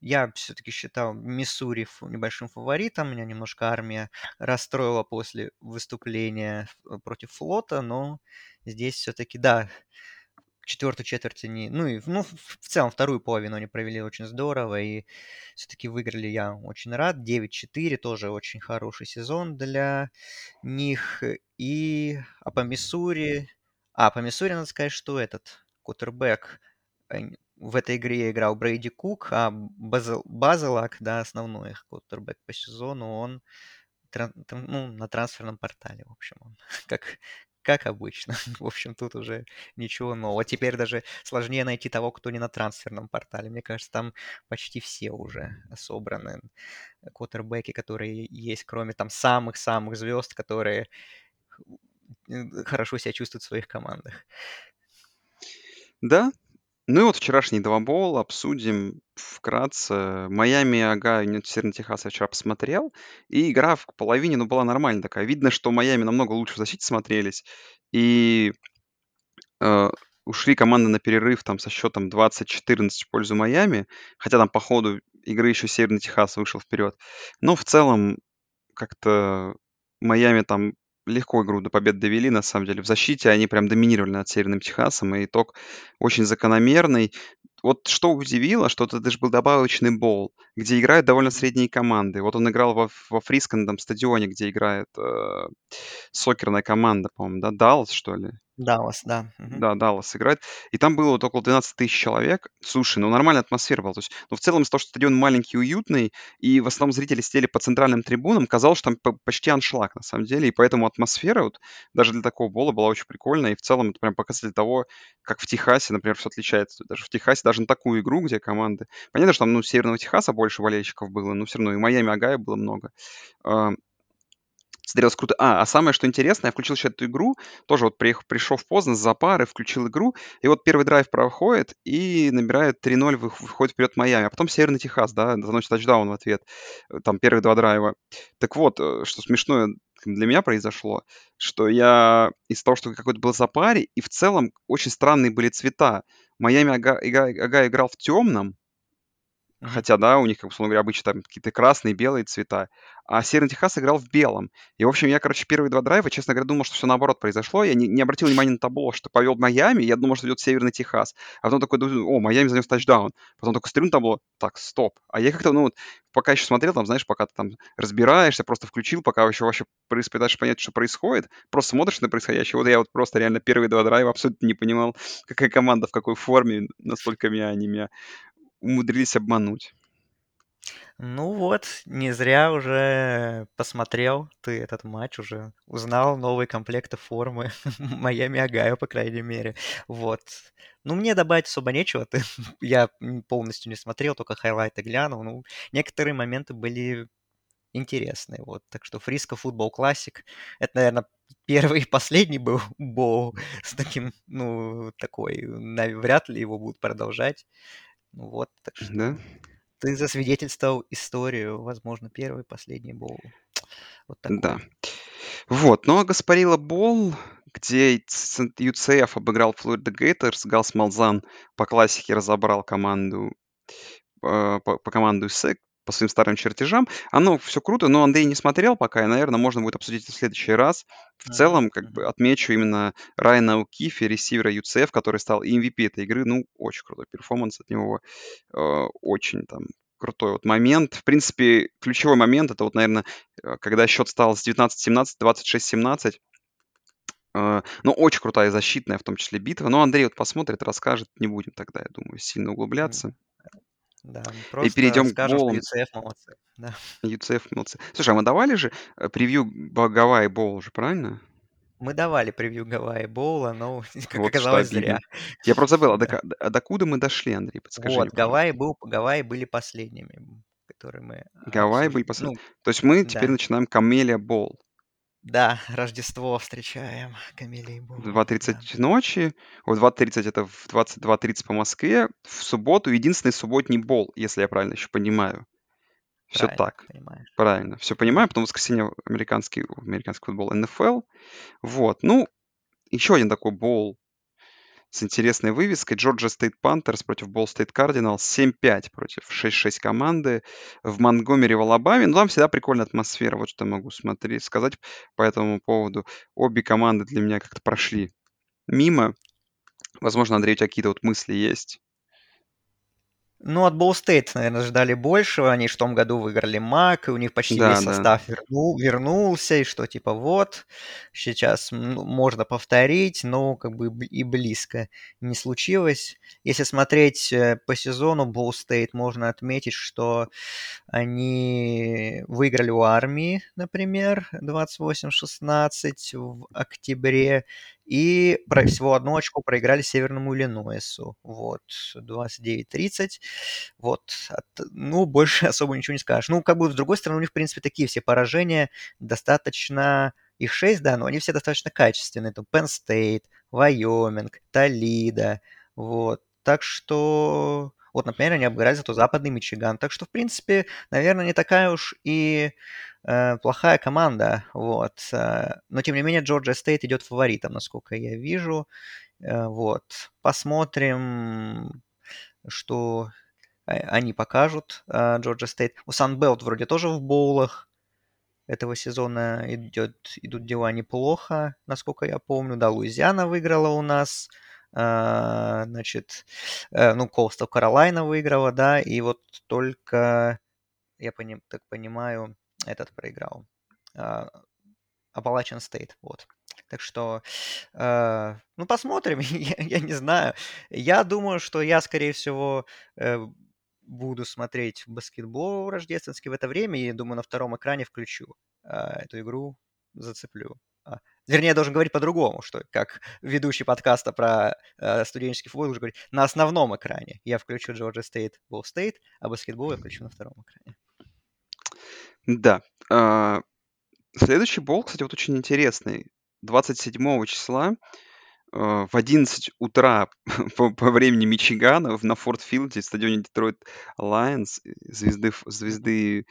я все-таки считал Миссури небольшим фаворитом. Меня немножко армия расстроила после выступления против флота, но здесь все-таки, да, четвертую четверть они, ну и ну, в целом вторую половину они провели очень здорово и все-таки выиграли, я очень рад. 9-4, тоже очень хороший сезон для них. И, а по Миссури, а по Миссури надо сказать, что этот кутербэк в этой игре играл Брейди Кук, а Базел, Базелак, да, основной их кутербэк по сезону, он ну, на трансферном портале, в общем, он, как, как обычно. В общем, тут уже ничего нового. Теперь даже сложнее найти того, кто не на трансферном портале. Мне кажется, там почти все уже собраны квотербеки, которые есть, кроме там самых-самых звезд, которые хорошо себя чувствуют в своих командах. Да, ну и вот вчерашний двобол обсудим вкратце. Майами, ага, Северный Техас я вчера посмотрел, и игра в половине, ну, была нормальная такая. Видно, что Майами намного лучше в защите смотрелись, и э, ушли команды на перерыв там со счетом 20-14 в пользу Майами, хотя там по ходу игры еще Северный Техас вышел вперед. Но в целом как-то Майами там легко игру до побед довели, на самом деле. В защите они прям доминировали над Северным Техасом, и итог очень закономерный. Вот что удивило, что это даже был добавочный бол, где играют довольно средние команды. Вот он играл во, во Фрискандом стадионе, где играет э, сокерная команда, по-моему, да, Даллас, что ли? Даллас, да. Мгм. Да, Даллас играет. И там было вот около 12 тысяч человек. Слушай, ну нормальная атмосфера была. То есть, ну в целом из-за того, что стадион маленький, уютный, и в основном зрители сидели по центральным трибунам, казалось, что там почти аншлаг на самом деле. И поэтому атмосфера вот даже для такого бола была очень прикольная. И в целом это прям показатель того, как в Техасе, например, все отличается. Даже в Техасе, даже на такую игру, где команды... Понятно, что там, ну, Северного Техаса больше болельщиков было, но все равно и Майами, Агая было много смотрелось круто. А, а самое, что интересно, я включил еще эту игру, тоже вот приехал, пришел поздно, за пары, включил игру, и вот первый драйв проходит, и набирает 3-0, выходит вперед Майами, а потом Северный Техас, да, заносит тачдаун в ответ, э, там первые два драйва. Так вот, э, что смешное для меня произошло, что я из-за того, что какой-то был запаре, и в целом очень странные были цвета. Майами Ага, Ага играл в темном. Хотя, да, у них, как условно говоря, обычно там какие-то красные, белые цвета. А Северный Техас играл в белом. И, в общем, я, короче, первые два драйва, честно говоря, думал, что все наоборот произошло. Я не, не обратил внимания на табло, что повел Майами, я думал, что идет Северный Техас. А потом такой, о, Майами занес тачдаун. Потом такой на табло, так, стоп. А я как-то, ну, вот, пока еще смотрел, там, знаешь, пока ты там разбираешься, просто включил, пока еще вообще пытаешься понять, что происходит, просто смотришь на происходящее. Вот я вот просто реально первые два драйва абсолютно не понимал, какая команда, в какой форме, настолько меня они меня умудрились обмануть. Ну вот, не зря уже посмотрел ты этот матч, уже узнал новые комплекты формы Майами Огайо, по крайней мере. Вот. Ну, мне добавить особо нечего. Ты, я полностью не смотрел, только highlight ы глянул. Ну, некоторые моменты были интересные. Вот. Так что Frisco Football Classic. Это, наверное, первый и последний был боу с таким, ну, такой. Вряд ли его будут продолжать. Вот, так что... Да? Ты засвидетельствовал историю, возможно, первый, последний бол. Вот такой. Да. Вот, ну а Гаспарила Бол, где UCF обыграл Флорида Гейтерс, Галс Малзан по классике разобрал команду э, по, по команду СЭК, по своим старым чертежам. Оно все круто, но Андрей не смотрел пока, и, наверное, можно будет обсудить это в следующий раз. В целом, как бы отмечу именно Райана Укифи, ресивера UCF, который стал MVP этой игры. Ну, очень крутой перформанс от него. Э, очень там крутой вот момент. В принципе, ключевой момент это вот, наверное, э, когда счет стал с 19-17, 26-17. Э, ну, очень крутая защитная, в том числе, битва. Но Андрей вот посмотрит, расскажет. Не будем тогда, я думаю, сильно углубляться. Да, И перейдем к скажем, что болам. UCF молодцы. Да. UCF молодцы. Слушай, а мы давали же э, превью Гавайи Боул же, правильно? Мы давали превью Гавайи Боула, но, как Вот что оказалось, зря. Я просто забыл, а до, а докуда мы дошли, Андрей? Подскажи Вот. Гавайи, был, Гавайи были последними, которые мы Гавайи были последние. Ну, То есть мы теперь да. начинаем Камелия Бол. Да, Рождество встречаем, Боул. В Да. 2.30 ночи, в 2.30 это в 22.30 по Москве, в субботу единственный субботний бол, если я правильно еще понимаю. Все Правильно, так, понимаешь. правильно. Все понимаю, потом в воскресенье американский, американский футбол НФЛ. Вот, ну, еще один такой боул с интересной вывеской. Джорджия Стейт Пантерс против Болл Стейт Кардиналс 7-5 против 6-6 команды в Монтгомери в Алабаме. Ну, там всегда прикольная атмосфера, вот что могу смотреть, сказать по этому поводу. Обе команды для меня как-то прошли мимо. Возможно, Андрей, у тебя какие-то вот мысли есть? Ну, от Ball State, наверное, ждали большего. Они в том году выиграли МАК, и у них почти Да, весь да. состав вернул, вернулся, и что типа вот, сейчас ну, можно повторить, но как бы и близко не случилось. Если смотреть э, по сезону Ball State, можно отметить, что они выиграли у армии, например, 28-16 в октябре, и всего одно очко проиграли Северному Иллинойсу. Вот, 29-30. Вот, от- ну, больше особо ничего не скажешь. Ну, как бы, с другой стороны, у них, в принципе, такие все поражения достаточно... Их шесть, да, но они все достаточно качественные. Там Penn State, Вайоминг, Толидо, вот. Так что... Вот, например, они обыграли зато западный Мичиган. Так что, в принципе, наверное, не такая уж и э, плохая команда. Вот. э, но, тем не менее, Джорджия Стейт идет фаворитом, насколько я вижу. Э, вот. Посмотрим, что э, они покажут. э, Джорджия Стейт. У Санбелт вроде тоже в боулах этого сезона идет, идут дела неплохо, насколько я помню. Да, Луизиана выиграла у нас. а, Значит, э, ну, Coastal Каролайна выиграла, да, и вот только, я пони- так понимаю, этот проиграл. а, Appalachian State, вот. Так что, э, ну, посмотрим, я, я не знаю. Я думаю, что я, скорее всего, э, буду смотреть баскетбол рождественский в это время, и, думаю, на втором экране включу а, эту игру, зацеплю. Вернее, я должен говорить по-другому, что как ведущий подкаста про э, студенческий футбол уже говорит, на основном экране я включу Georgia State, Ball State, а баскетбол я включу на втором экране. Да. а, Следующий бол, кстати, вот очень интересный. 27 числа э, в 11 утра по, по времени Мичигана на Форт-Филде, стадионе Детройт Лайонс, э, звезды, звезды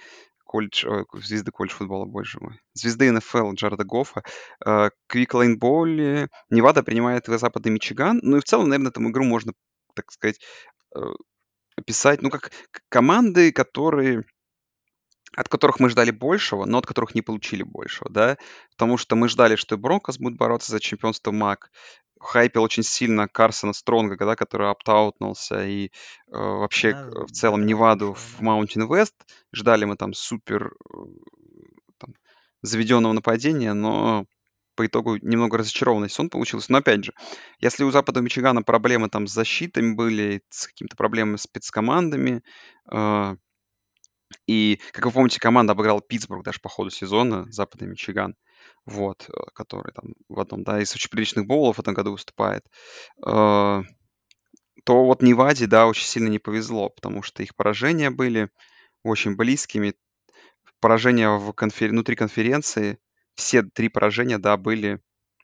колледж, ой, звезды колледж футбола, боже мой, звезды НФЛ Джареда Гоффа, э, Квик Лейн Болли, Невада принимает западный Мичиган. Ну и в целом, наверное, эту игру можно, так сказать, э, описать, ну, как команды, которые от которых мы ждали большего, но от которых не получили большего, да, потому что мы ждали, что и Бронкос будет бороться за чемпионство МАК, хайпил очень сильно Карсона Стронга, да, который оптаутнулся, и э, вообще Да, в целом да, Неваду в. Mountain West, ждали мы там супер э, там, заведенного нападения, но по итогу немного разочарованный сон получился. Но опять же, если у Запада Мичигана проблемы там с защитами были, с какими-то проблемами с спецкомандами, э, и, как вы помните, команда обыграла Питтсбург даже по ходу сезона, Западный Мичиган, вот, э, который там в одном, да, из очень приличных боулов в этом году выступает, э, то вот Неваде, да, очень сильно не повезло, потому что их поражения были очень близкими. Поражения в конфер... внутри конференции, все три поражения, да, были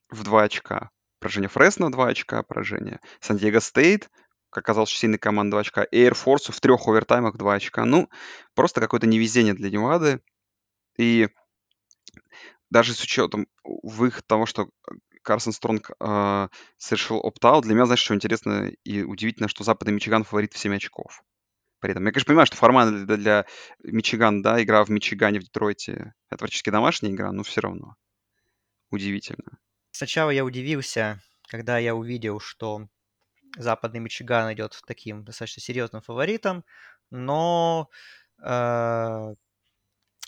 в два очка. Поражение Фресно 2 очка, поражение Сан-Диего Стейт, оказалось, очень сильная команда 2 очка, Air Force в трех овертаймах 2 очка. Ну, просто какое-то невезение для Невады. И даже с учетом в их того, что Карсон Стронг э, совершил опт для меня, знаешь, что интересно и удивительно, что Западный Мичиган фаворит в 7 очков. При этом я, конечно, понимаю, что формально для, для Мичигана, да, игра в Мичигане, в Детройте, это практически домашняя игра, но все равно удивительно. Сначала я удивился, когда я увидел, что западный Мичиган идет таким достаточно серьезным фаворитом, но э,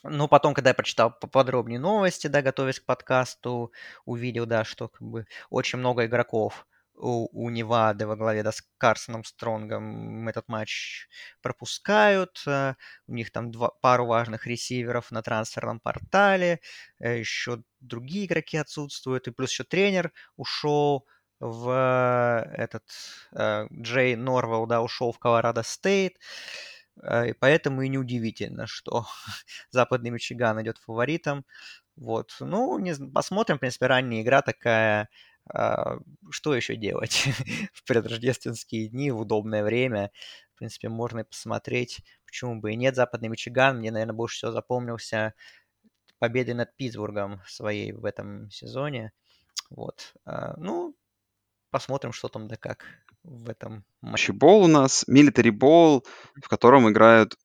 ну, потом, когда я прочитал поподробнее новости, да, готовясь к подкасту, увидел, да, что как бы очень много игроков у, у Невады во главе да, с Карсоном Стронгом этот матч пропускают. Э, у них там два, пару важных ресиверов на трансферном портале. Э, еще другие игроки отсутствуют. И плюс еще тренер ушел в э, этот Джей Норвелл, да, ушел в Колорадо Стейт. И поэтому и неудивительно, что западный Мичиган идет фаворитом. Вот. Ну, не, посмотрим. В принципе, ранняя игра такая а, что еще делать в предрождественские дни, в удобное время? В принципе, можно и посмотреть, почему бы и нет. Западный Мичиган мне, наверное, больше всего запомнился победой над Питтсбургом своей в этом сезоне. Вот. А, ну, посмотрим, что там да как в этом матче. Бол у нас, Military Ball, в котором играют,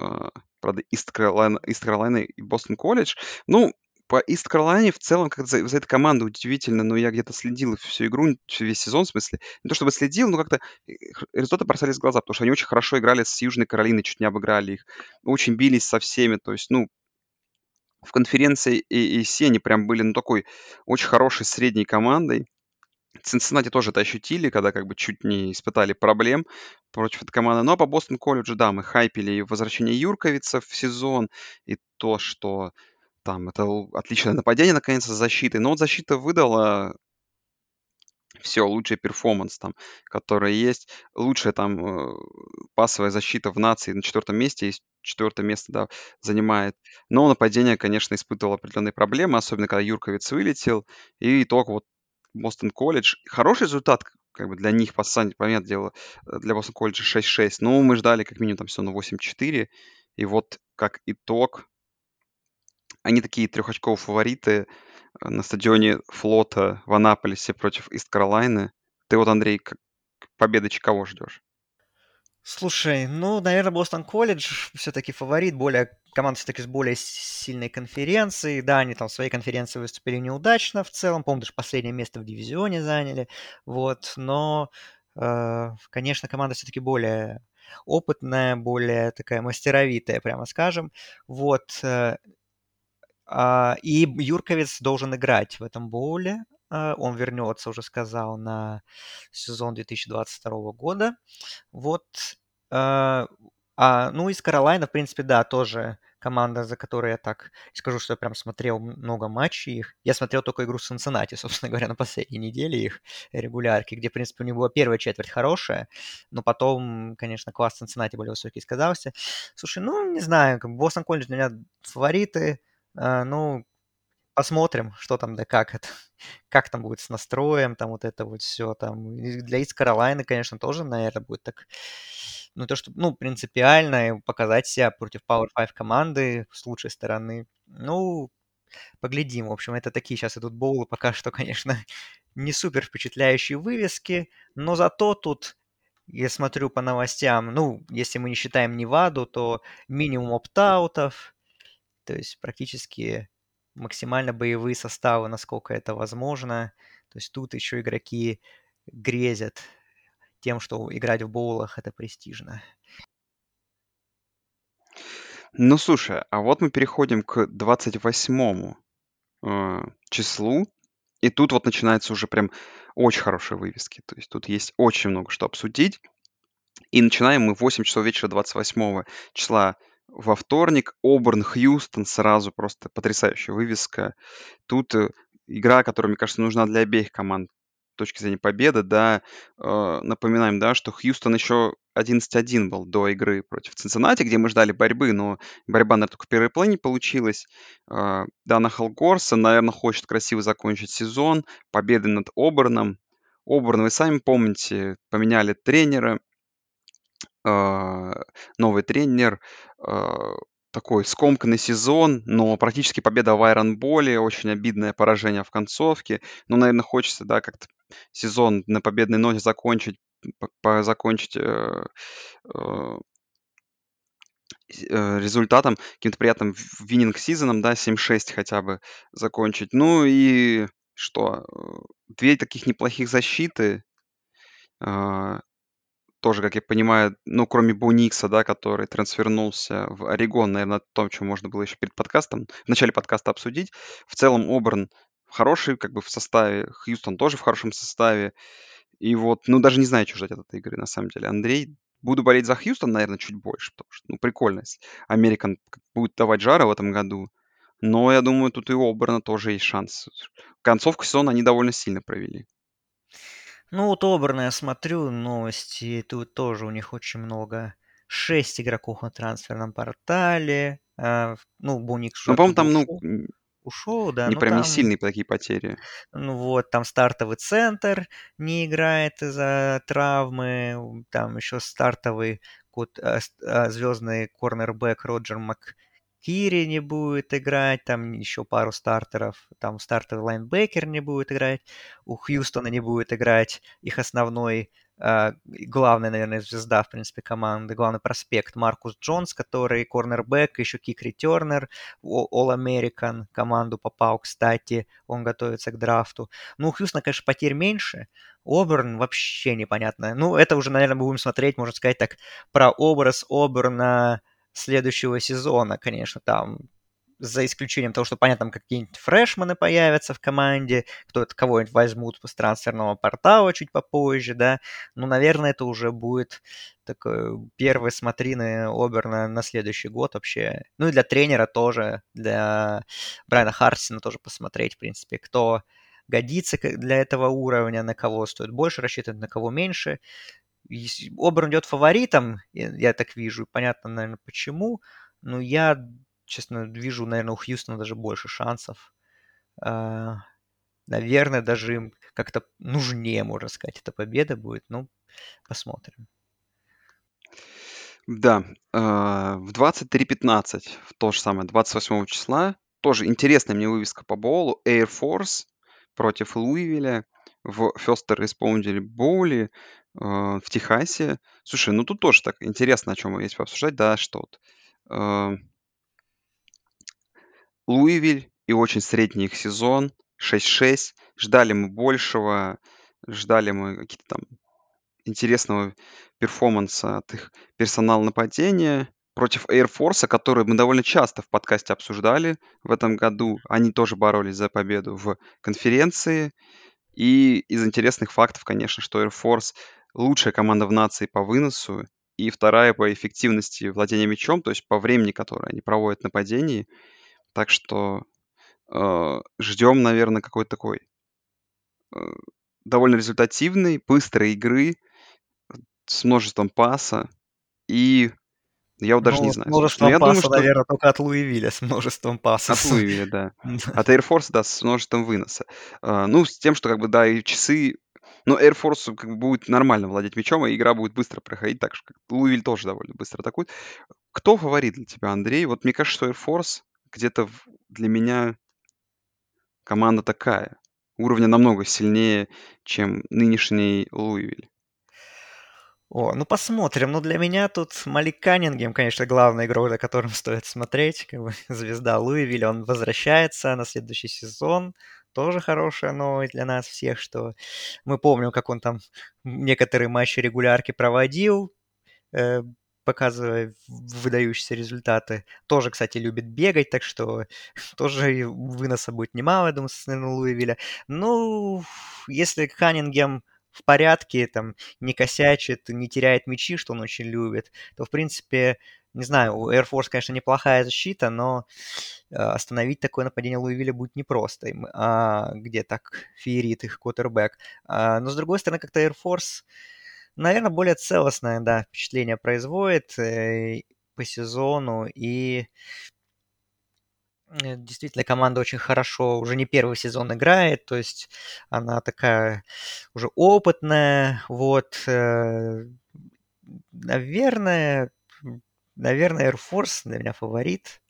uh, правда, Ист Каролайна и Бостон Колледж. Ну, по Ист Каролайне в целом, как за, за этой командой удивительно, но я где-то следил всю игру, весь сезон, в смысле. Не то чтобы следил, но как-то э, результаты бросались в глаза, потому что они очень хорошо играли с Южной Каролиной, чуть не обыграли их. Очень бились со всеми, то есть, ну, в конференции AAC они прям были, ну, такой очень хорошей средней командой. Цинциннати тоже это ощутили, когда как бы чуть не испытали проблем против этой команды. Но по Бостон колледжу, да, мы хайпили возвращение Юрковица в сезон, и то, что там это отличное нападение, наконец, то защиты. Но вот защита выдала все, лучший перформанс там, который есть. Лучшая там э, пасовая защита в нации на четвертом месте, есть четвертое место, да, занимает. Но нападение, конечно, испытывало определенные проблемы, особенно когда Юрковиц вылетел. И итог вот Бостон колледж. Хороший результат как бы для них, по понятное дело, э, для Бостон колледжа 6-6. Но мы ждали как минимум там все на 8-4. И вот как итог, они такие трехочковые фавориты э, на стадионе флота в Анаполисе против Ист Каролайны. Ты вот, Андрей, как победы кого ждешь? Слушай, ну, наверное, Бостон Колледж все-таки фаворит, более команда все-таки с более сильной конференцией. Да, они там в своей конференции выступили неудачно в целом, помню, даже последнее место в дивизионе заняли, вот, но, э, конечно, команда все-таки более опытная, более такая мастеровитая, прямо скажем. Вот, э, а, и Юрковец должен играть в этом боуле. А, он вернется, уже сказал, на сезон 2022 года. Вот. А, а, ну, из Каролайна, в принципе, да, тоже команда, за которой я так скажу, что я прям смотрел много матчей их. Я смотрел только игру с Цинциннати, собственно говоря, на последней неделе их регулярки, где, в принципе, у них была первая четверть хорошая, но потом, конечно, класс Цинциннати более высокий сказался. Слушай, ну, не знаю, как Бостон Колледж для меня фавориты, а, ну, посмотрим, что там да как это, как там будет с настроем, там вот это вот все там. Для Ист Каролайны, конечно, тоже, наверное, будет так, ну, то, что, ну, принципиально показать себя против Power 5 команды с лучшей стороны. Ну, поглядим. В общем, это такие сейчас идут боулы, пока что, конечно, не супер впечатляющие вывески, но зато тут я смотрю по новостям, ну, если мы не считаем Неваду, то минимум опт-аутов, то есть практически максимально боевые составы, насколько это возможно. То есть тут еще игроки грезят тем, что играть в боулах это престижно. Ну, слушай, а вот мы переходим к 28 э, числу, и тут вот начинается уже прям очень хорошие вывески. То есть тут есть очень много что обсудить. И начинаем мы в 8 часов вечера 28 числа во вторник Оберн Хьюстон сразу просто потрясающая вывеска. Тут э, игра, которая, мне кажется, нужна для обеих команд с точки зрения победы, да. Э, напоминаем, да, что Хьюстон еще 11-1 был до игры против Цинциннати, где мы ждали борьбы, но борьба, наверное, только в первой плане получилась. Э, Дана Халгорса, наверное, хочет красиво закончить сезон, победы над Оберном. Оберн, вы сами помните, поменяли тренера, а, новый тренер, а, такой скомканный сезон, но практически победа в Айронболе, очень обидное поражение в концовке. Ну, наверное, хочется, да, как-то сезон на победной ноте закончить, закончить э, э, э, результатом, каким-то приятным виннинг сезоном, да, 7-6 хотя бы закончить. Ну и что? Две таких неплохих защиты. А, тоже, как я понимаю, ну, кроме Буникса, да, который трансфернулся в Орегон, наверное, о том, чем можно было еще перед подкастом, в начале подкаста обсудить. В целом Оберн хороший, как бы в составе, Хьюстон тоже в хорошем составе. И вот, ну, даже не знаю, что ждать от этой игры, на самом деле. Андрей, буду болеть за Хьюстон, наверное, чуть больше, потому что, ну, прикольно, если Американ будет давать жара в этом году. Но я думаю, тут и у Оберна тоже есть шанс. Концовку сезона они довольно сильно провели. Ну, вот Оберна я смотрю новости, тут тоже у них очень много. Шесть игроков на трансферном портале. А, ну, Буник Ну, по-моему, там, ну, ушел, да. не ну, прям не там, сильные такие потери. Ну вот, там стартовый центр не играет из-за травмы. Там еще стартовый кот, а, а, звездный корнербэк Роджер Мак, Кири не будет играть, там еще пару стартеров, там стартовый лайнбекер не будет играть, у Хьюстона не будет играть их основной, э, главная, наверное, звезда, в принципе, команды, главный проспект Маркус Джонс, который корнербэк, еще кик-ретернер, All-American команду попал, кстати, он готовится к драфту. Ну, у Хьюстона, конечно, потерь меньше, Оберн вообще непонятно. Ну, это уже, наверное, будем смотреть, можно сказать так, про образ Оберна следующего сезона, конечно, там за исключением того, что, понятно, там какие-нибудь фрешманы появятся в команде, кто-то кого-нибудь возьмут с трансферного портала чуть попозже, да, ну, наверное, это уже будет такой первый смотрины Оберна на следующий год вообще. Ну, и для тренера тоже, для Брайана Харсина тоже посмотреть, в принципе, кто годится для этого уровня, на кого стоит больше рассчитывать, на кого меньше. Оберн идет фаворитом, я так вижу, понятно, наверное, почему, но я, честно, вижу, наверное, у Хьюстона даже больше шансов. А, наверное, даже им как-то нужнее, можно сказать, эта победа будет. Ну, посмотрим. Да, а, в 23.15, в то же самое, 28 числа, тоже интересная мне вывеска по боулу. Air Force против Луивиля в Фестер Responsible Боули. А, в Техасе. Слушай, ну тут тоже так интересно, о чем есть пообсуждать, да, что вот э, Луивиль и очень средний их сезон, 6-6. Ждали мы большего, ждали мы какие-то там интересного перформанса от их персонала нападения против Air Force, который мы довольно часто в подкасте обсуждали в этом году. Они тоже боролись за победу в конференции. И из интересных фактов, конечно, что Air Force лучшая команда в нации по выносу и вторая по эффективности владения мячом, то есть по времени, которое они проводят нападении. Так что э, ждем, наверное, какой-то такой э, довольно результативной, быстрой игры с множеством паса. И я вот даже ну, не знаю. Множеством Но я паса, думаю, что... наверное, только от Луивиля с множеством паса. От Луивиля, да. От Air Force, да, с множеством выноса. Uh, ну, с тем, что, как бы, да, и часы но Air Force как бы будет нормально владеть мячом, и игра будет быстро проходить, так же, как Луивиль тоже довольно быстро атакует. Кто фаворит для тебя, Андрей? Вот мне кажется, что Air Force где-то для меня команда такая. Уровня намного сильнее, чем нынешний Луивиль. О, ну посмотрим. Ну для меня тут Малик Каннингем, конечно, главный игрок, за которым стоит смотреть. Как бы звезда Луивилля, он возвращается на следующий сезон тоже хорошая новость для нас всех, что мы помним, как он там некоторые матчи регулярки проводил, э, показывая выдающиеся результаты. Тоже, кстати, любит бегать, так что тоже выноса будет немало, я думаю, с Луивиля. Ну, если Ханнингем в порядке, там, не косячит, не теряет мячи, что он очень любит, то, в принципе, не знаю, у Air Force, конечно, неплохая защита, но э, остановить такое нападение Луивилля будет непросто, а, где так феерит их квотербек. А, но, с другой стороны, как-то Air Force, наверное, более целостное, да, впечатление производит э, по сезону, и э, действительно команда очень хорошо, уже не первый сезон играет, то есть она такая уже опытная, вот, наверное, Наверное, Air Force для меня фаворит,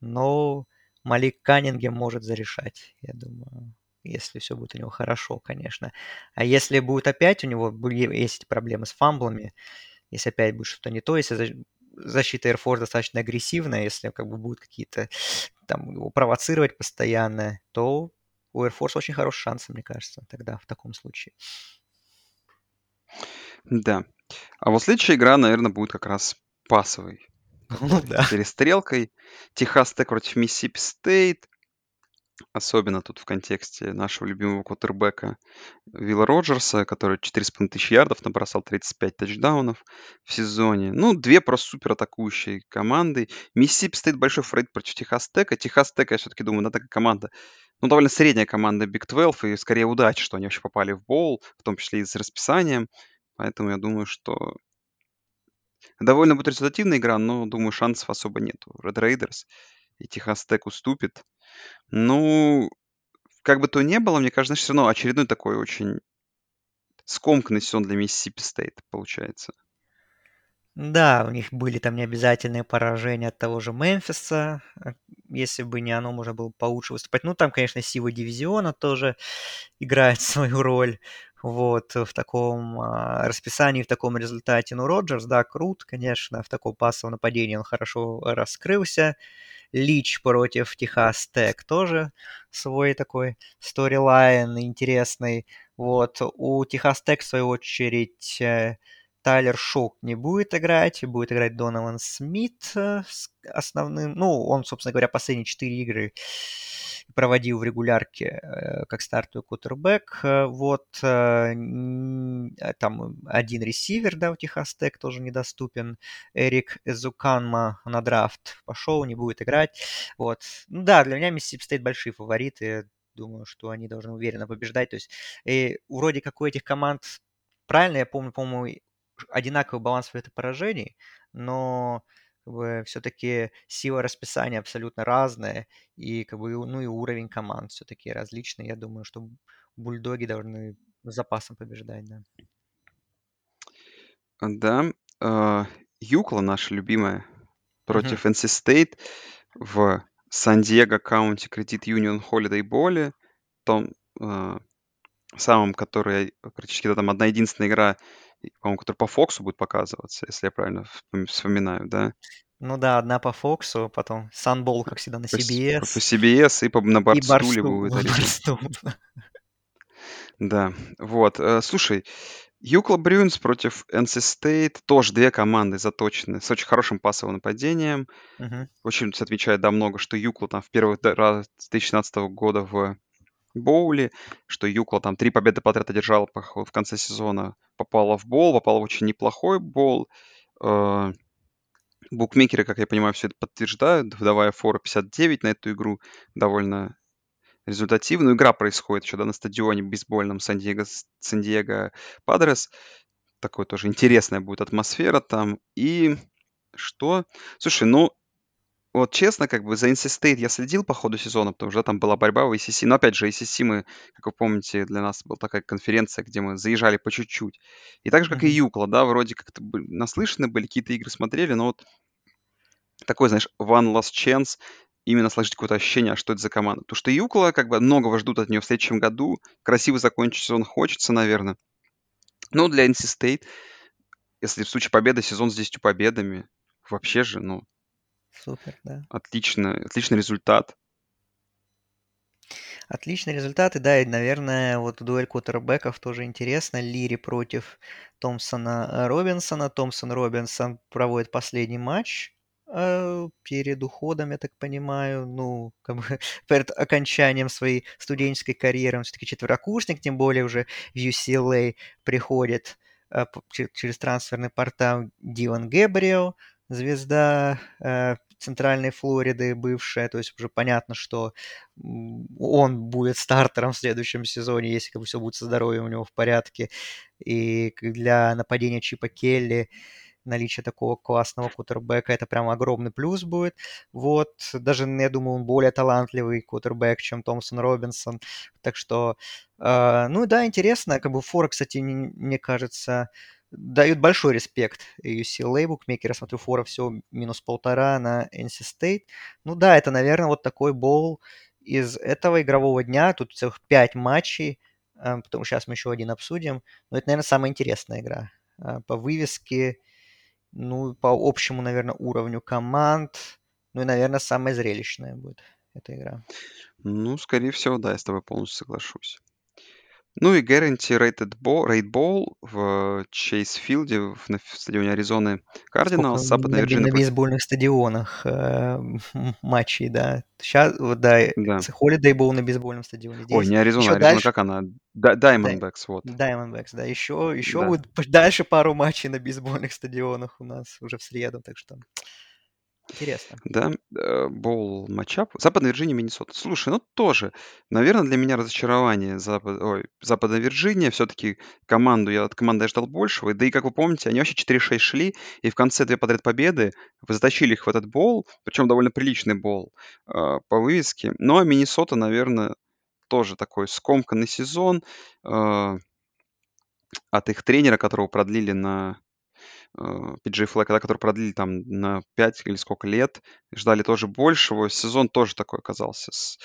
но Малик Каннингем может зарешать, я думаю, если все будет у него хорошо, конечно. А если будет опять у него есть проблемы с фамблами, если опять будет что-то не то, если защита Air Force достаточно агрессивная, если как бы будут какие-то там его провоцировать постоянно, то у Air Force очень хороший шанс, мне кажется, тогда в таком случае. Да. А вот следующая игра, наверное, будет как раз пасовой. Ну да. перестрелкой. Техас Тек против Миссисипи Стейт. Особенно тут в контексте нашего любимого квотербека Вилла Роджерса, который 4,5 тысяч ярдов набросал 35 тачдаунов в сезоне. Ну, две просто супер атакующие команды. Миссисипи Стейт большой фаворит против Техас Тека. Техас Тека, я все-таки думаю, она такая команда, ну, довольно средняя команда Big 12, и скорее удача, что они вообще попали в боул, в том числе и с расписанием. Поэтому я думаю, что довольно будет результативная игра, но, думаю, шансов особо нету. Red Raiders и Техас Тек уступит. Ну, как бы то ни было, мне кажется, все равно очередной такой очень скомканный сезон для Миссисипи Стейт получается. Да, у них были там необязательные поражения от того же Мемфиса. Э, если бы не оно, можно было получше выступать. Ну, там, конечно, сила дивизиона тоже играет свою роль. Вот, в таком а, расписании, в таком результате. Ну, Роджерс, да, крут, конечно, в таком пассовом нападении он хорошо раскрылся. Лич против Техас Тек тоже свой такой storyline интересный. Вот, у Техас Тек, в свою очередь, э, Тайлер Шок не будет играть, будет играть Донован Смит э, основным. Ну, он, собственно говоря, последние четыре игры проводил в регулярке э, как стартовый кутербэк. Вот там один ресивер, да, у Техас Тек тоже недоступен. Эрик Зуканма на драфт пошел, не будет играть. Вот. Ну да, для меня Миссисипи стоит большие фавориты. Думаю, что они должны уверенно побеждать. То есть и вроде как у этих команд правильно я помню, по-моему, одинаковый баланс побед и поражений, но как бы, все-таки сила расписания абсолютно разная, и как бы, ну и уровень команд все-таки различный. Я думаю, что бульдоги должны с запасом побеждать, да. Да. А, Юкла наша любимая против NC State в Сан-Диего Каунти Кредит Юнион Холидей Боле, том э, самом, который практически там одна единственная игра по-моему, который по Фоксу будет показываться, если я правильно вспоминаю, да? Ну да, одна по Фоксу, потом Sunball, как всегда, на CBS. По, по CBS и по, на Барстуле будет. Барстул, да, вот. Э, слушай, Юкла Брюнс против NC State. Тоже две команды заточены с очень хорошим пассовым нападением. Угу. Очень отвечает да много, что Юкла там в первый раз 2017 года в боуле, что Юкла там три победы подряд одержала в конце сезона, попала в бол, попала в очень неплохой бол. Э, букмекеры, как я понимаю, все это подтверждают, выдавая фору 59 на эту игру, довольно результативную. Игра происходит еще да, на стадионе бейсбольном Сан-Диего, Сан-Диего Падрес. Такой тоже интересная будет атмосфера там. И что? Слушай, ну, вот честно, как бы за NC State я следил по ходу сезона, потому что там была борьба в ACC. Но опять же, ACC мы, как вы помните, для нас была такая конференция, где мы заезжали по чуть-чуть. И так же, как и Юкла, да, вроде как-то наслышаны были, какие-то игры смотрели, но вот такой, знаешь, one last chance именно сложить какое-то ощущение, а что это за команда. Потому что Юкла, как бы, многого ждут от нее в следующем году. Красиво закончить сезон хочется, наверное. Но для NC State, если в случае победы, сезон с 10 победами, вообще же, ну, Супер, да. Отлично, отличный результат. Отличный результат. И да, и, наверное, вот дуэль квотербеков тоже интересно. Лири против Томпсона э, Робинсона. Томпсон Робинсон проводит последний матч э, перед уходом, я так понимаю, ну, как бы перед окончанием своей студенческой карьеры. Он все-таки четверокурсник, тем более уже в UCLA приходит э, через трансферный портал Дилан Гэбриэл, звезда Центральной Флориды бывшая, то есть уже понятно, что он будет стартером в следующем сезоне, если как бы все будет со здоровьем у него в порядке. И для нападения Чипа Келли наличие такого классного кутербэка, это прям огромный плюс будет. Вот, даже, я думаю, он более талантливый кутербэк, чем Томпсон Робинсон. Так что, э, ну да, интересно. Как бы Фора, кстати, мне кажется, дают большой респект UCLA, букмекеры, смотрю, фора всего минус полтора на NC State. Ну да, это, наверное, вот такой бол из этого игрового дня. Тут целых пять матчей, а, потому что сейчас мы еще один обсудим. Но это, наверное, самая интересная игра. А, по вывеске, ну, по общему, наверное, уровню команд. Ну и, наверное, самая зрелищная будет эта игра. Ну, скорее всего, да, я с тобой полностью соглашусь. Ну и Guarantee Rated Ball, Rate Ball в Чейз-Филде в- на стадионе Аризоны Кардиналс, Западная на, Вирджиния на бейсбольных стадионах э, матчей, да. Сейчас, вот, да, Да. Холидей был на бейсбольном стадионе. Ой, Здесь не Аризона, еще Аризона дальше, как она? Да- Дай- Diamondbacks, вот. Diamondbacks, да, еще, еще Да. будет дальше пару матчей на бейсбольных стадионах у нас уже в среду, так что интересно. Да, э, боул матчап. Западная Вирджиния, Миннесота. Слушай, ну тоже, наверное, для меня разочарование Запад... Ой, Западная Вирджиния. Все-таки команду, я от команды ждал большего. Да и, как вы помните, они вообще 4-6 шли, и в конце две подряд победы вы затащили их в этот боул, причем довольно приличный боул э, по вывеске. Ну, а Миннесота, наверное, тоже такой скомканный сезон э, от их тренера, которого продлили на PG Fleck, да, который продлили там на 5 или сколько лет, ждали тоже большего. Сезон тоже такой оказался с-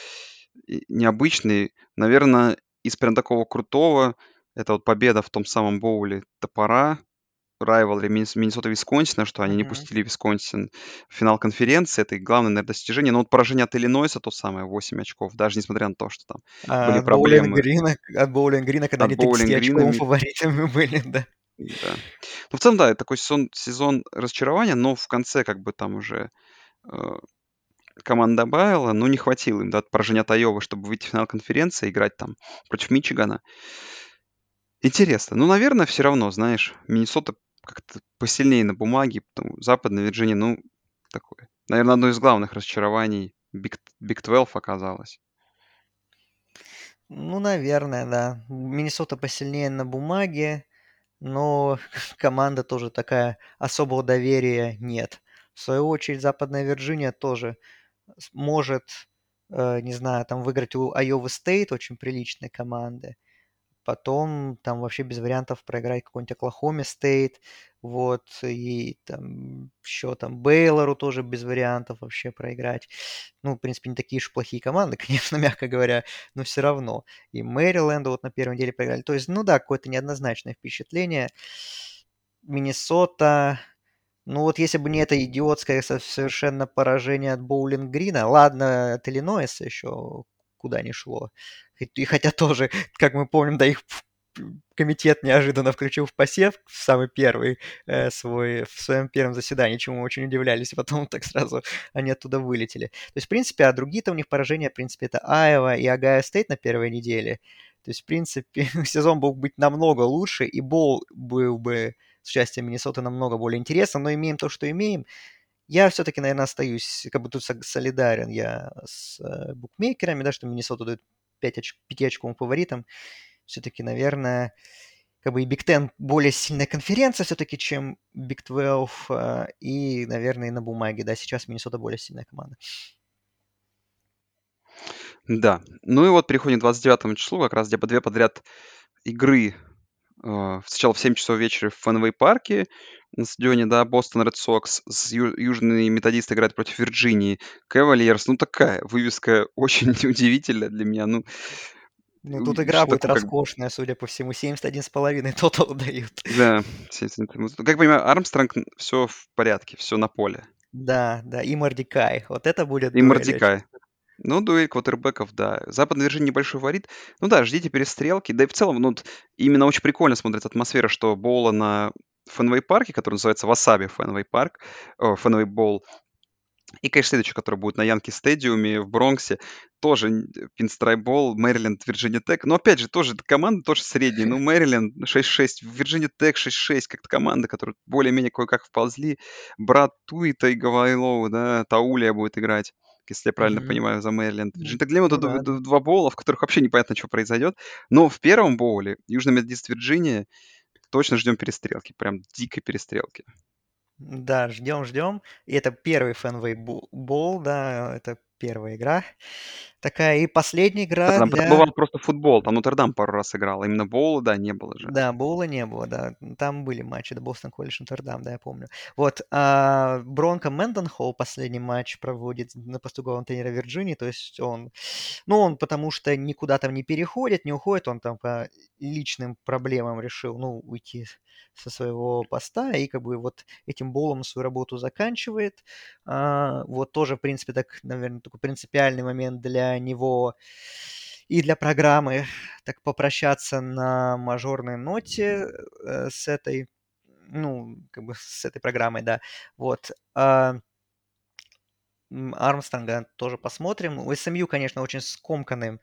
необычный. Наверное, из прям такого крутого, это вот победа в том самом боуле топора, райвалри Миннесота Висконсина, что они не Мгм. пустили Висконсин в финал конференции. Это их главное, наверное, достижение. Но вот поражение от Иллинойса то самое, 8 очков, даже несмотря на то, что там А были проблемы Боулинг-Грина, от Боулинг-Грина, когда от они 30 очковым боулинг-гринами. фаворитами были, да. Да. Ну, в целом, да, такой сезон, сезон разочарования, но в конце как бы там уже э, команда добавила, но не хватило им, да, поражения от чтобы выйти в финал конференции, играть там против Мичигана. Интересно. Ну, наверное, все равно, знаешь, Миннесота как-то посильнее на бумаге, потому Западная Вирджиния, ну, такое. Наверное, одно из главных разочарований Big, Big 12 оказалось. Ну, наверное, да. Миннесота посильнее на бумаге, но команда тоже такая, особого доверия нет. В свою очередь, Западная Вирджиния тоже может, э, не знаю, там выиграть у Айовы Стейт, очень приличной команды. Потом там вообще без вариантов проиграть какой-нибудь Оклахоме Стейт. Вот, и там еще там Бейлору тоже без вариантов вообще проиграть. Ну, в принципе, не такие уж плохие команды, конечно, мягко говоря, но все равно. И Мэриленду вот на первом деле проиграли. То есть, ну да, какое-то неоднозначное впечатление. Миннесота, ну вот если бы не это идиотское со- совершенно поражение от Боулинг Грина, ладно, от Иллинойса еще куда не шло. И, хотя тоже, как мы помним, да, их комитет неожиданно включил в посев в самый первый э, свой, в своем первом заседании, чему мы очень удивлялись, и потом так сразу они оттуда вылетели. То есть, в принципе, а другие-то у них поражения, в принципе, это Айова и Огайо Стейт на первой неделе. То есть, в принципе, сезон был быть намного лучше, и Боул был бы с участием Миннесоты намного более интересно, но имеем то, что имеем. Я все-таки, наверное, остаюсь, как бы тут со- солидарен я с э, букмекерами, да, что Миннесота идет 5 оч- 5 очковым фаворитом. Все-таки, наверное, как бы и Big Ten более сильная конференция все-таки, чем Big 12, э, и, наверное, и на бумаге, да, сейчас Миннесота более сильная команда. Да. Ну и вот переходим к 29 числу, как раз где по две подряд игры. э, Сначала в 7 часов вечера в Фенвей парке на стадионе, да, Бостон Ред Сокс, с ю- южные методисты играют против Вирджинии, Кавальерс, ну такая вывеска очень удивительная для меня, ну, Ну, тут у- игра будет такое, как роскошная, судя по всему. 71,5 тотал дают. Да, 70 минут. Ну, Как я понимаю, Армстронг все в порядке, все на поле. Да, да, и Мордикай. Вот это будет И Мордикай. Ну, дуэль квотербеков, да. Западная Вирджиния небольшой фаворит. Ну да, ждите перестрелки. Да и в целом, ну, именно очень прикольно смотрится атмосфера, что Боула на Фенвей парке, который называется Wasabi Fenway Park, о, Fenway Bowl, и, конечно, следующий, который будет на Янки Стадиуме в Бронксе, тоже Pinstripe Bowl, Мэриленд, Вирджиния Тек. Но, опять же, тоже команда тоже средняя. Ну, Мэриленд 6-6, Вирджиния Тек 6-6, как-то команда, которые более-менее кое-как вползли. Брат Туита и Гавайлоу, да, Таулия будет играть, если я правильно Мгм. понимаю, за Мэриленд. Вирджиния Тек для меня ну да. д- два боула, в которых вообще непонятно, что произойдет. Но в первом боуле Южный Методист Вирджиния точно ждем перестрелки, прям дикой перестрелки. Да, ждем, ждем. И это первый Фенвей Бол, да, это первая игра. Такая и последняя игра там, там для... бывал просто футбол, там Нотр-Дам пару раз играл, а именно боула, да, не было же. Да, Боула не было, да. Там были матчи, да, Бостон Колледж, Нотр-Дам, да, я помню. Вот, а Бронко Мэнденхолл последний матч проводит на посту главного тренера Вирджинии, то есть он, ну, он потому что никуда там не переходит, не уходит, он там по личным проблемам решил, ну, уйти со своего поста, и как бы вот этим болом свою работу заканчивает. А, вот тоже, в принципе, так, наверное, такой принципиальный момент для него. и для программы так попрощаться на мажорной ноте э, с этой, ну, как бы с этой программой, да. Вот. А, Армстронга тоже посмотрим. У СМЮ, конечно, очень скомканным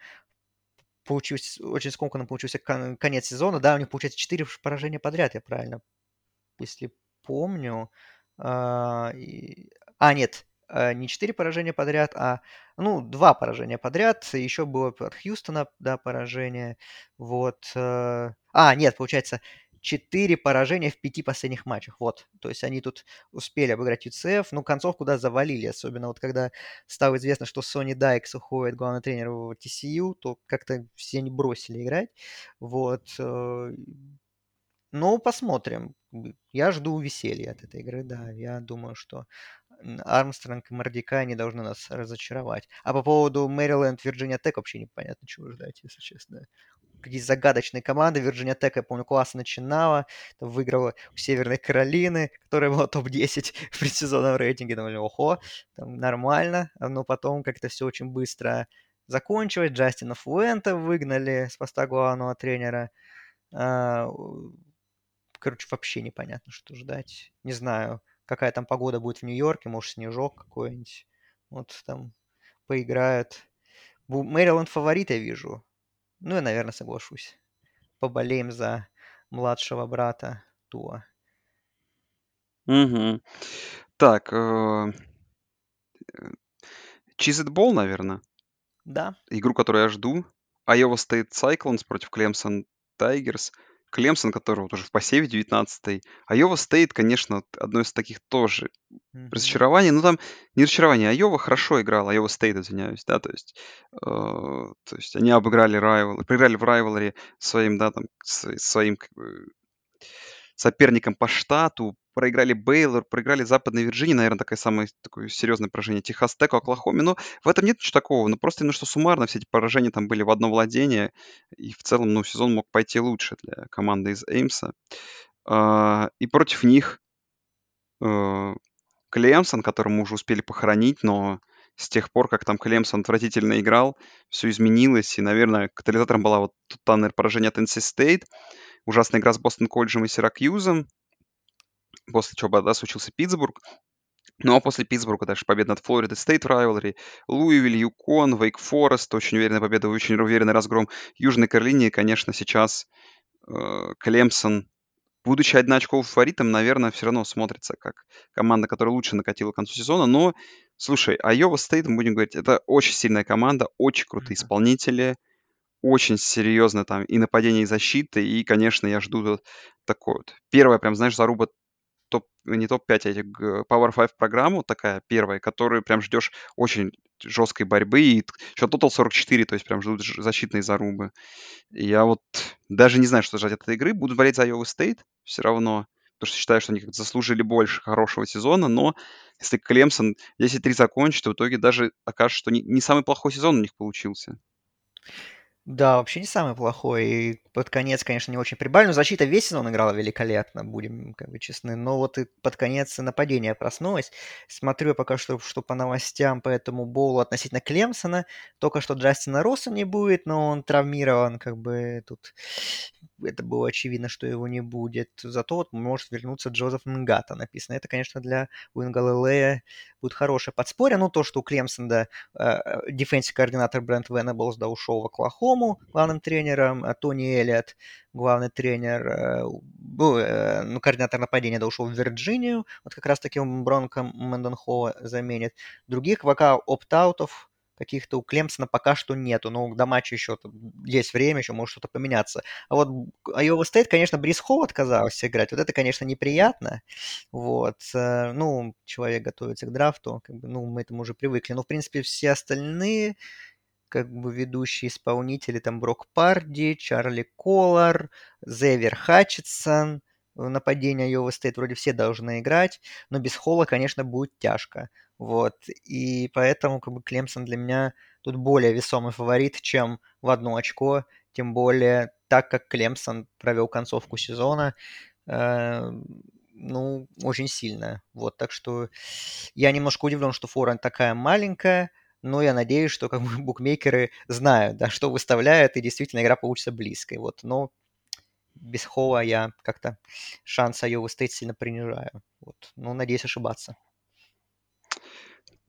получился, очень скомканным получился конец сезона. Да, у них получается 4 поражения подряд, я правильно, если помню. А, а нет, а, не 4 поражения подряд, а, ну, 2 поражения подряд. Еще было от Хьюстона, да, поражение. Вот. Э, а, нет, получается, 4 поражения в 5 последних матчах. Вот. То есть они тут успели обыграть UCF, ну, концовку, да, завалили. Особенно вот когда стало известно, что Сони Дайкс уходит, главный тренер в TCU, то как-то все они бросили играть. Вот. Э, ну, посмотрим. Я жду веселья от этой игры, да. Я думаю, что Армстронг и Мордика не должны нас разочаровать. А по поводу Мэриленд, Вирджиния Тек вообще непонятно, чего ждать, если честно. Какие загадочные команды. Вирджиния Тек, я помню, классно начинала. Выиграла у Северной Каролины, которая была топ-10 в предсезонном рейтинге. Думали, охо, там нормально. Но потом как-то все очень быстро закончилось. Джастина Фуэнта выгнали с поста главного тренера. А, короче, вообще непонятно, что ждать. Не знаю какая там погода будет в Нью-Йорке, может, снежок какой-нибудь. Вот там поиграют. Мэриленд фаворит, я вижу. Ну, я, наверное, соглашусь. Поболеем за младшего брата Туа. Угу. Так, э, Чизитбол, наверное. Да. Игру, которую я жду. Iowa State Cyclones против Clemson Tigers. Клемсон, который вот уже в посеве 19-й. Айова Стейт, конечно, одно из таких тоже Мгм. разочарований. Ну, там не разочарование. Айова хорошо играл. Айова Стейт, извиняюсь, да, то есть, э, то есть они обыграли rival, проиграли в rivalry своим, да, там, своим как бы, соперником по штату, проиграли Бейлор, проиграли Западной Вирджинии, наверное, такое самое такое серьезное поражение, Техас Теку, Оклахоме. Но в этом нет ничего такого. Ну, просто именно что суммарно все эти поражения там были в одно владение. И в целом, ну, сезон мог пойти лучше для команды из Эймса. А, и против них э, Клемсон, который мы уже успели похоронить, но с тех пор, как там Клемсон отвратительно играл, все изменилось. И, наверное, катализатором была вот там, наверное, поражение от NC State, ужасная игра с Бостон Колледжем и Сиракьюзом, после чего, да, случился Питтсбург. Ну а после Питтсбурга дальше победа над Флорида Стейт rivalry, Луисвилль, Юкон, Вейк Форест, очень уверенная победа, очень уверенный разгром Южной Каролине. И, конечно, сейчас э, Клемсон, будучи одноочковым фаворитом, наверное, все равно смотрится как команда, которая лучше накатила к концу сезона. Но, слушай, Айова Стейт, мы будем говорить, это очень сильная команда, очень крутые исполнители, очень серьезно там и нападение, и защита. И, конечно, я жду вот такой вот. Первая, прям, знаешь, заруба топ, не топ-5, а этих Power 5 программу такая первая, которую прям ждешь очень жесткой борьбы. И еще Total 44, то есть прям ждут защитные зарубы. Я вот даже не знаю, что ждать от этой игры. Буду болеть за Iowa State все равно, потому что считаю, что они как-то заслужили больше хорошего сезона, но если Клемсон 10-3 закончит, то в итоге даже окажется, что не, не самый плохой сезон у них получился. Да, вообще не самый плохой. И под конец, конечно, не очень прибавили. Но защита весь сезон играла великолепно, будем как бы честны. Но вот и под конец нападение проснулось. Смотрю пока что, что по новостям по этому боулу относительно Клемсона. Только что Джастина Росса не будет, но он травмирован. Как бы тут это было очевидно, что его не будет. Зато вот может вернуться Джозеф Нгата написано. Это, конечно, для Уинга Лелея будет хорошее подспорье. Ну, то, что у Клемсона э, defensive coordinator Брент Венеблс да, ушел в Оклахому главным тренером, а Тони Эллиот, главный тренер, э, был, э, ну, координатор нападения, да, ушел в Вирджинию, вот как раз таки Бронко Мэнденхолла заменит. Других пока opt-out ов каких-то у Клемсона пока что нету. Но до матча еще есть время, еще может что-то поменяться. А вот Айова Стейт, конечно, Брис Холл отказался играть. Вот это, конечно, неприятно. Вот. Э, ну, человек готовится к драфту. Как бы, ну, мы этому уже привыкли. Но, в принципе, все остальные как бы ведущие исполнители, там Брок Парди, Чарли Коллар, Зевер Хатчетсон, нападение Айова Стейт вроде все должны играть, но без Холла, конечно, будет тяжко. Вот. И поэтому как бы Клемсон для меня тут более весомый фаворит, чем в одно очко. Тем более, так как Клемсон провел концовку сезона, э, ну, очень сильно. Вот, так что я немножко удивлен, что фора такая маленькая. но я надеюсь, что как бы букмекеры знают, да, что выставляют, и действительно игра получится близкой. Вот, но без Хола я как-то шанс Айовы Стейт сильно принижаю. Вот. Ну, надеюсь ошибаться.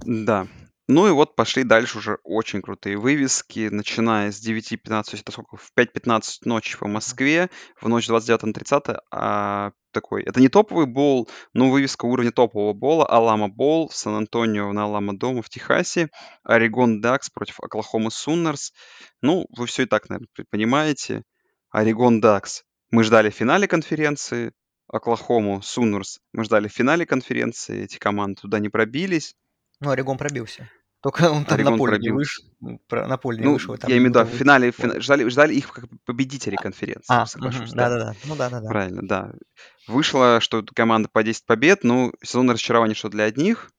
Да. Ну и вот пошли дальше уже очень крутые вывески, начиная с 9.15, то есть это сколько, в 5.15 ночи по Москве, в ночь 29 на 30, а такой, это не топовый бол, но вывеска уровня топового бола, Алама Бол, Сан-Антонио на Алама Дома в Техасе, Орегон Дакс против Оклахомы Суннерс. Ну, вы все и так, наверное, понимаете. Орегон Дакс. Мы ждали в финале конференции, Оклахому Суннерс. Мы ждали в финале конференции, эти команды туда не пробились. Ну, Орегон пробился. Только он там Орегон на поле пробился. не вышел. На поле не ну, вышел. Там я имею в виду, в финале, финале ждали, ждали их как победителей конференции. А, соглашусь, да. да, да, Ну да, да, да. Правильно, да. Вышло, что команда по 10 побед, ну, сезон разочарования, что для одних.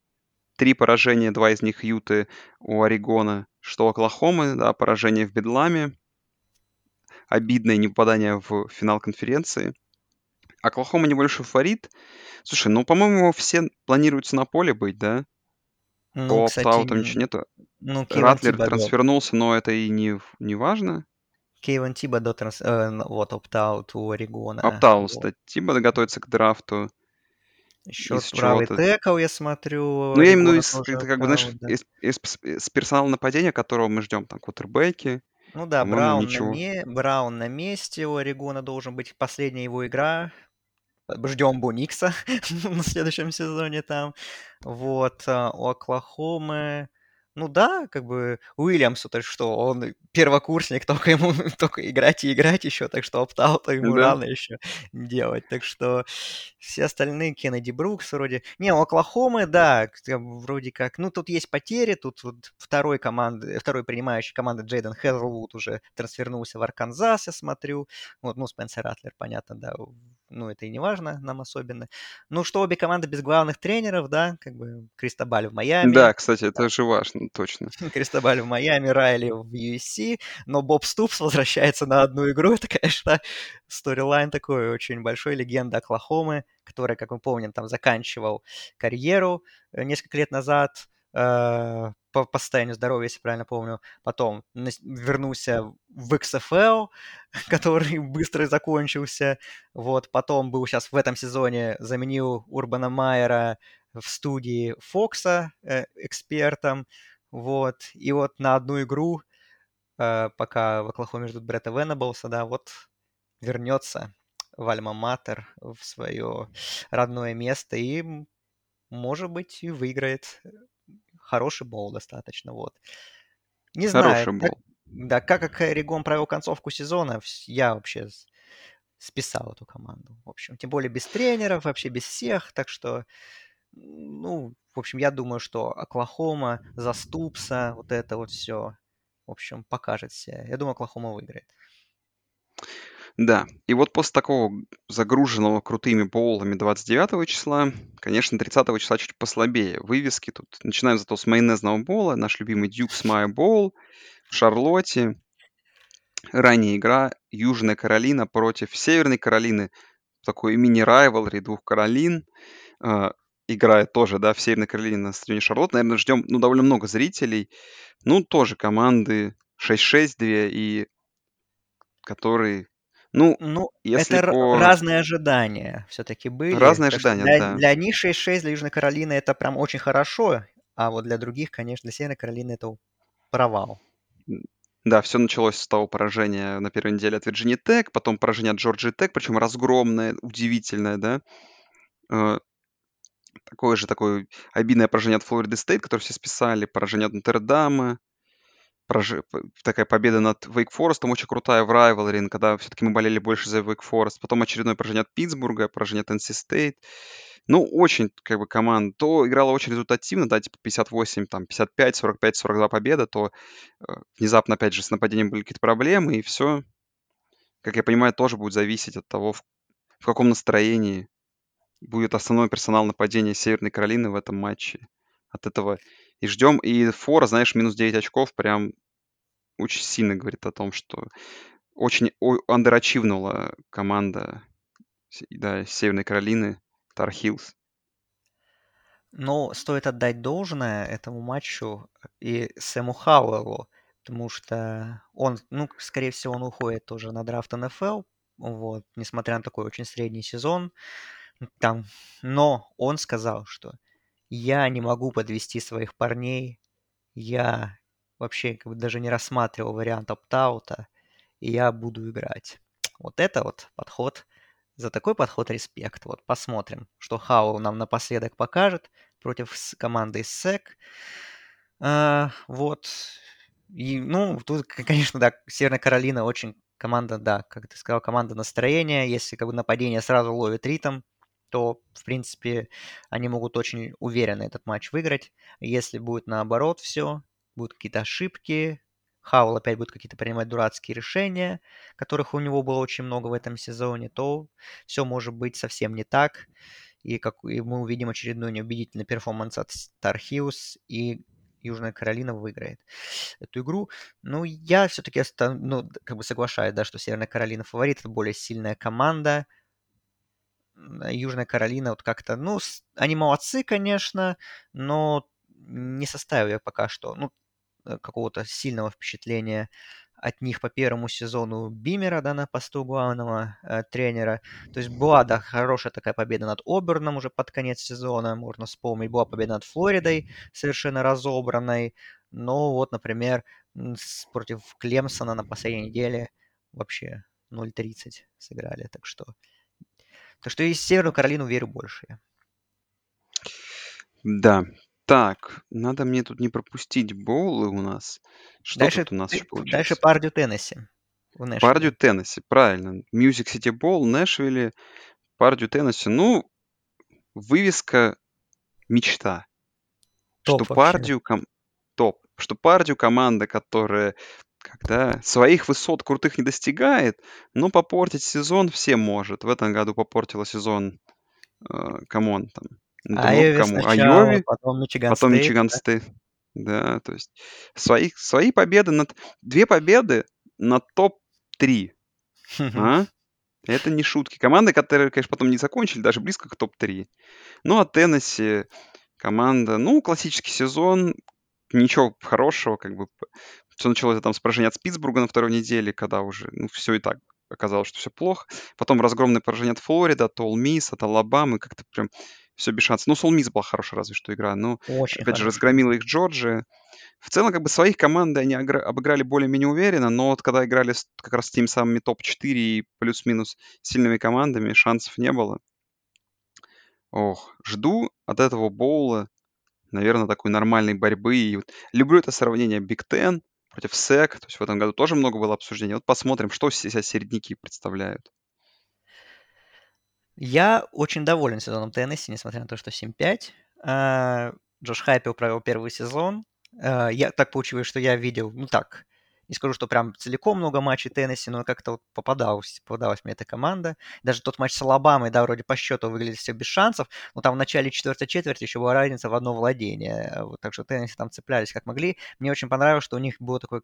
Три поражения, два из них Юты у Орегона, что Оклахомы, да, поражение в Бедламе. Обидное непопадание в финал конференции. Оклахома небольшой фаворит. Слушай, ну, по-моему, все планируются на поле быть, да? Ну, По оптауту ничего нету. ну, Кейван Ратлер Тибадо. трансфернулся, но это и не, не важно. Кейван Тибадо, транс... э, вот, опт-аут у Орегона. Оптаут, Вот. кстати. Тиба готовится к драфту. Еще Из правый текл, я смотрю, Ну, я Орегона из, это как бы, знаешь, да. из, из- с персонала нападения, которого мы ждем, там, квотербеки, Ну да, по-моему, Браун на, ме... Браун на месте, у Орегона должен быть последняя его игра. Ждем Буникса на следующем сезоне там. Вот, а, у Оклахомы... Ну да, как бы Уильямсу, то что, он первокурсник, только ему только играть и играть еще, так что оптаута ему Да. рано еще делать. Так что все остальные, Кеннеди Брукс вроде... Не, у Оклахомы, да, вроде как... Ну, тут есть потери, тут вот второй команды, второй принимающий команды Джейден Хезлвуд уже трансфернулся в Арканзас, я смотрю. Вот, ну, Спенсер Ратлер, понятно, да, ну, это и не важно нам особенно. Ну, что обе команды без главных тренеров, да, как бы Кристобаль в Майами, Да, кстати, это же важно, точно. Кристобаль в Майами, Райли в USC, но Боб Ступс возвращается на одну игру. Это, конечно, сторилайн такой очень большой, легенда Оклахомы, который, как мы помним, там заканчивал карьеру э, несколько лет назад э, по, по состоянию здоровья, если правильно помню. Потом вернулся в XFL, который быстро закончился. Вот, потом был сейчас в этом сезоне, заменил Урбана Майера в студии Фокса э, экспертом. Вот, и вот на одну игру, э, пока в Оклахоме ждут Бретта Венаблса, да, вот вернется в Альма-Матер, в свое родное место и, может быть, и выиграет хороший бол достаточно, вот. Не знаю, Хороший как, был. да, как, Орегон провел концовку сезона, я вообще списал эту команду. В общем, тем более без тренеров, вообще без всех, так что, ну, в общем, я думаю, что Оклахома заступся, вот это вот все, в общем, покажет себя. Я думаю, Оклахома выиграет. Да, и вот после такого загруженного крутыми боулами 29 числа, конечно, 30 числа чуть послабее вывески тут. Начинаем зато с майонезного боула, наш любимый Дюкс Майя Боул в Шарлотте. Ранняя игра Южная Каролина против Северной Каролины. Такой мини-райвалри двух Каролин. А, играет тоже, да, в Северной Каролине на стадионе Шарлотт. Наверное, ждем, ну, довольно много зрителей. Ну, тоже команды 6-6 две, и которые, ну, Ну, если это по... разные ожидания все-таки были. Разные ожидания, для, да. для них 6-6, для Южной Каролины это прям очень хорошо, а вот для других, конечно, для Северной Каролины это провал. Да, все началось с того поражения на первой неделе от Virginia Tech, потом поражение от Georgia Tech, причем разгромное, удивительное, да. Э, Такое же такое обидное поражение от Флориды Стейт, которое все списали, поражение от Нотр-Дама, прожи- такая победа над Wake Forest, очень крутая в Rivalry, когда все-таки мы болели больше за Wake Forest, потом очередное поражение от Питтсбурга, поражение от NC State. Ну, очень, как бы, команда то играла очень результативно, да, типа 58, там, 55, 45, 42 победа, то э, внезапно, опять же, с нападением были какие-то проблемы, и все, как я понимаю, тоже будет зависеть от того, в, в каком настроении будет основной персонал нападения Северной Каролины в этом матче. От этого и ждем. И фора, знаешь, минус 9 очков прям очень сильно говорит о том, что очень андерачивнула команда да, Северной Каролины Heels. Но стоит отдать должное этому матчу и Сэму Хауэллу, потому что он, ну, скорее всего, он уходит тоже на драфт НФЛ, вот, несмотря на такой очень средний сезон. Там, но он сказал, что я не могу подвести своих парней, я вообще как бы даже не рассматривал вариант опт-аута, и я буду играть. Вот это вот подход за такой подход респект. Вот посмотрим, что Хау нам напоследок покажет против команды СЭК. А, вот. И, ну, тут, конечно, да, Северная Каролина очень команда, да, как ты сказал, команда настроения. Если как бы нападение сразу ловит ритм, то, в принципе, они могут очень уверенно этот матч выиграть. Если будет наоборот все, будут какие-то ошибки, Хаул опять будет какие-то принимать дурацкие решения, которых у него было очень много в этом сезоне, то все может быть совсем не так. И, как, и мы увидим очередной неубедительный перформанс от Hills, и Южная Каролина выиграет эту игру. Ну, я все-таки ну, как бы соглашаюсь, да, что Северная Каролина фаворит, это более сильная команда. Южная Каролина вот как-то, ну, они молодцы, конечно, но не составили пока что. Ну, Э, какого-то сильного впечатления от них по первому сезону Бимера, да, на посту главного э, тренера. То есть была, да, хорошая такая победа над Оберном уже под конец сезона, можно вспомнить. Была победа над Флоридой, совершенно разобранной. Но вот, например, против Клемсона на последней неделе вообще 0-30 сыграли. Так что, так что и Северную Каролину верю больше. Да, так, надо мне тут не пропустить боулы у нас. Что Дальше, тут у нас еще ты- дальше Пардю Теннесси. в Нэшвилле. Пардю Теннесси, правильно. Music City Bowl, Нэшвилле, Пардю Теннесси. Ну, вывеска мечта. Топ что вообще. Пардю ком- топ. Что Пардю команда, которая когда своих высот крутых не достигает, но попортить сезон все может. В этом году попортила сезон, э, come on, там, ну, Айови кому? сначала, Айови, потом Мичиган потом Стейт, Мичиган да. Стейт. Да, то есть свои, свои победы над... Две победы на топ-3. А? Это не шутки. Команды, которые, конечно, потом не закончили, даже близко к топ-3. Ну, а Теннесси команда, ну, классический сезон, ничего хорошего, как бы. Все началось там с поражения от Питтсбурга на второй неделе, когда уже, ну, все и так оказалось, что все плохо. Потом разгромное поражение от Флориды, от Ол Мисс, от Алабамы, как-то прям все без шансов. Ну, Сол Мисс была хорошая разве что игра, но, Очень опять же, хорошо. разгромила их Джорджия. В целом, как бы своих команды они обыграли более-менее уверенно, но вот когда играли как раз с теми самыми топ-4 и плюс-минус сильными командами, шансов не было. Ох, жду от этого боула, наверное, такой нормальной борьбы. И вот люблю это сравнение Биг Ten против СЭК. То есть в этом году тоже много было обсуждений. Вот посмотрим, что себя середняки представляют. Я очень доволен сезоном Теннесси, несмотря на то, что 7-5. А, Джош Хайпел провел первый сезон. А, Я так получилось, что я видел, ну так, не скажу, что прям целиком много матчей Теннесси, но как-то вот попадалась, попадалась мне эта команда. Даже тот матч с Алабамой, да, вроде по счету выглядит все без шансов, но там в начале четвертой четверти еще была разница в одно владение. Вот, так что Теннесси там цеплялись как могли. Мне очень понравилось, что у них было такое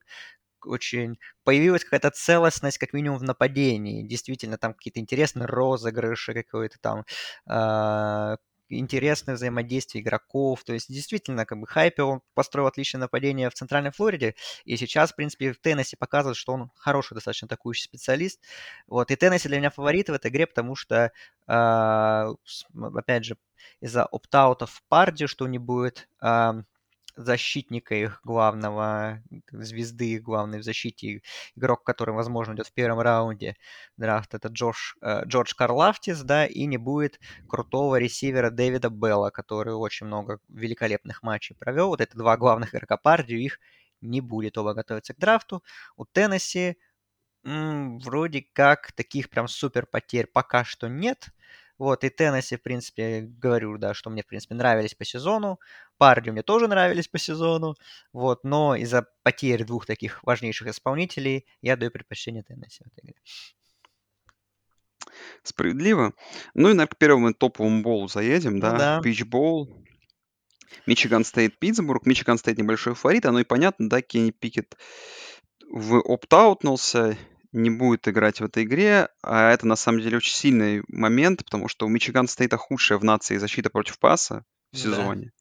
очень появилась какая-то целостность, как минимум, в нападении. Действительно, там какие-то интересные розыгрыши, какой-то там э, интересное взаимодействие игроков. То есть, действительно, как бы Хайпе, он построил отличное нападение в Центральной Флориде, и сейчас, в принципе, в Теннессе показывает, что он хороший достаточно атакующий специалист. Вот, и Теннесси для меня фаворит в этой игре, потому что, э, опять же, из-за опт-аутов в парде, что не будет, защитника их главного, звезды их главной в защите, игрок, который, возможно, идет в первом раунде драфта, это Джош, э, Джордж Карлафтис, да, и не будет крутого ресивера Дэвида Белла, который очень много великолепных матчей провел. Вот это два главных игрока партии, их не будет, оба готовятся к драфту. У Теннесси м, вроде как таких прям супер потерь пока что нет. Вот, и Теннесси, в принципе, говорю, да, что мне, в принципе, нравились по сезону. Парни мне тоже нравились по сезону. Вот, но из-за потерь двух таких важнейших исполнителей я даю предпочтение Теннесси в этой игре. Справедливо. Ну и, наверное, к первому топовому боулу заедем, Ну да. да. Пич боул. Мичиган Стейт, Питтсбург. Мичиган Стейт небольшой фаворит. Оно и понятно, да, Кенни Пикет в opt-out нулся, не будет играть в этой игре. А это, на самом деле, очень сильный момент, потому что у Мичиган Стейта худшая в нации защита против паса. в сезоне.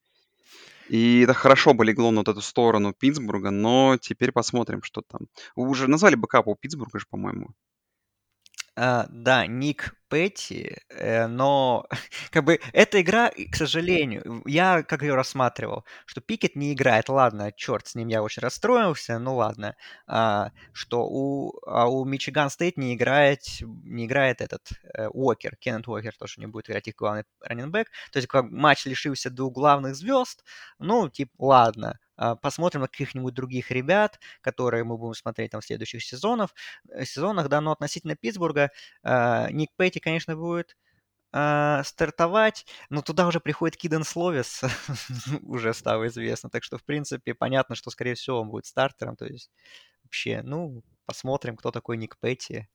И это хорошо бы легло на вот эту сторону Питтсбурга, но теперь посмотрим, что там. Вы уже назвали backup а у Питтсбурга же, по-моему. А, да, Ник Петти, э, но как бы эта игра, к сожалению, я как ее рассматривал, что Пикет не играет, ладно, черт с ним, я очень расстроился, ну ладно, а, что у, а у Мичиган Стейт не играет, не играет этот э, Уокер, Кеннет Уокер тоже не будет играть их главный раненбэк, то есть как матч лишился двух главных звезд, ну, типа, ладно, посмотрим на каких-нибудь других ребят, которые мы будем смотреть там в следующих сезонах, э, сезонах, да, но относительно Питтсбурга э, Ник Петти, конечно, будет э, стартовать, но туда уже приходит Киден Словис, уже стало известно, так что, в принципе, понятно, что, скорее всего, он будет стартером, то есть вообще, ну, посмотрим, кто такой Ник Петти,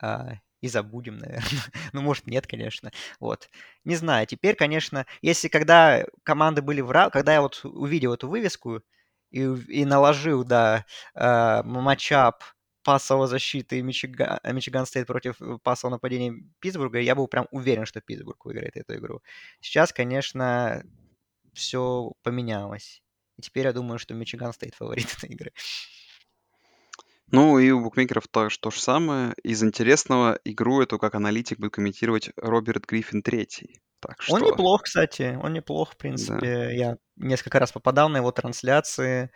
а, и забудем, наверное. ну, может, нет, конечно. Вот. Не знаю. Теперь, конечно, если когда команды были в равных, когда я вот увидел эту вывеску и, и наложил, да, э, матчап пасовой защиты Мичиган, Мичиган Стейт против пасового нападения Питтсбурга, я был прям уверен, что Питтсбург выиграет эту игру. Сейчас, конечно, все поменялось. И теперь я думаю, что Мичиган Стейт фаворит этой игры. Ну и у букмекеров то, то же самое. Из интересного игру эту как аналитик будет комментировать Роберт Гриффин третий. Так что... Он неплох, кстати, он неплох, в принципе. Да. Я несколько раз попадал на его трансляции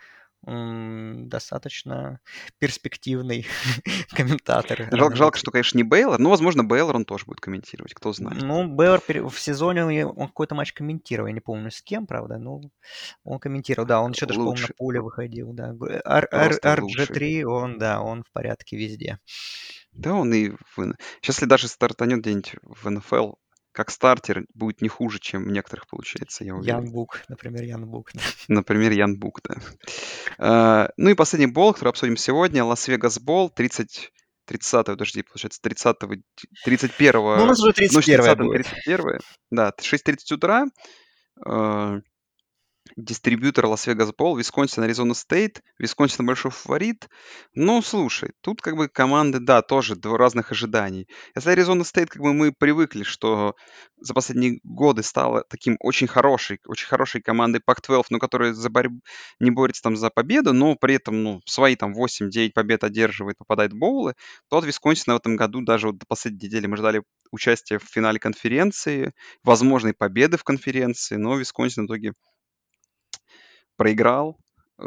достаточно перспективный комментатор. Жалко, жалко, что, конечно, не Бейлор, но, возможно, Бейлор он тоже будет комментировать, кто знает. Ну, Бейлор в сезоне он какой-то матч комментировал, я не помню с кем, правда, но он комментировал, да, он еще даже, по-моему, на поле выходил, да. RG3, он, да, он в порядке везде. Да, он и... Сейчас, если даже стартанет где-нибудь в НФЛ, как стартер будет не хуже, чем у некоторых получается, я уверен. Ян Бук, например, Ян Бук. Например, Ян Бук, да. Uh, ну и последний бол, который обсудим сегодня, Лас-Вегас Бол, 30 30 подожди, получается, 30 31 Ну, у нас уже 31 ну, 30 будет. 31 Да, 6.30 утра. Distribution Las Vegas Bowl, Висконсин, Аризона Стейт. Висконсин большой фаворит. Ну, слушай, тут как бы команды, да, тоже два разных ожиданий. Если Аризона Стейт, как бы мы привыкли, что за последние годы стала таким очень хорошей, очень хорошей командой Пак-12, но которая за борьб... не борется там за победу, но при этом, ну, свои там 8-9 побед одерживает, попадает в боулы, то от Висконсина в этом году даже вот до последней недели мы ждали участия в финале конференции, возможной победы в конференции, но Висконсин в итоге проиграл э,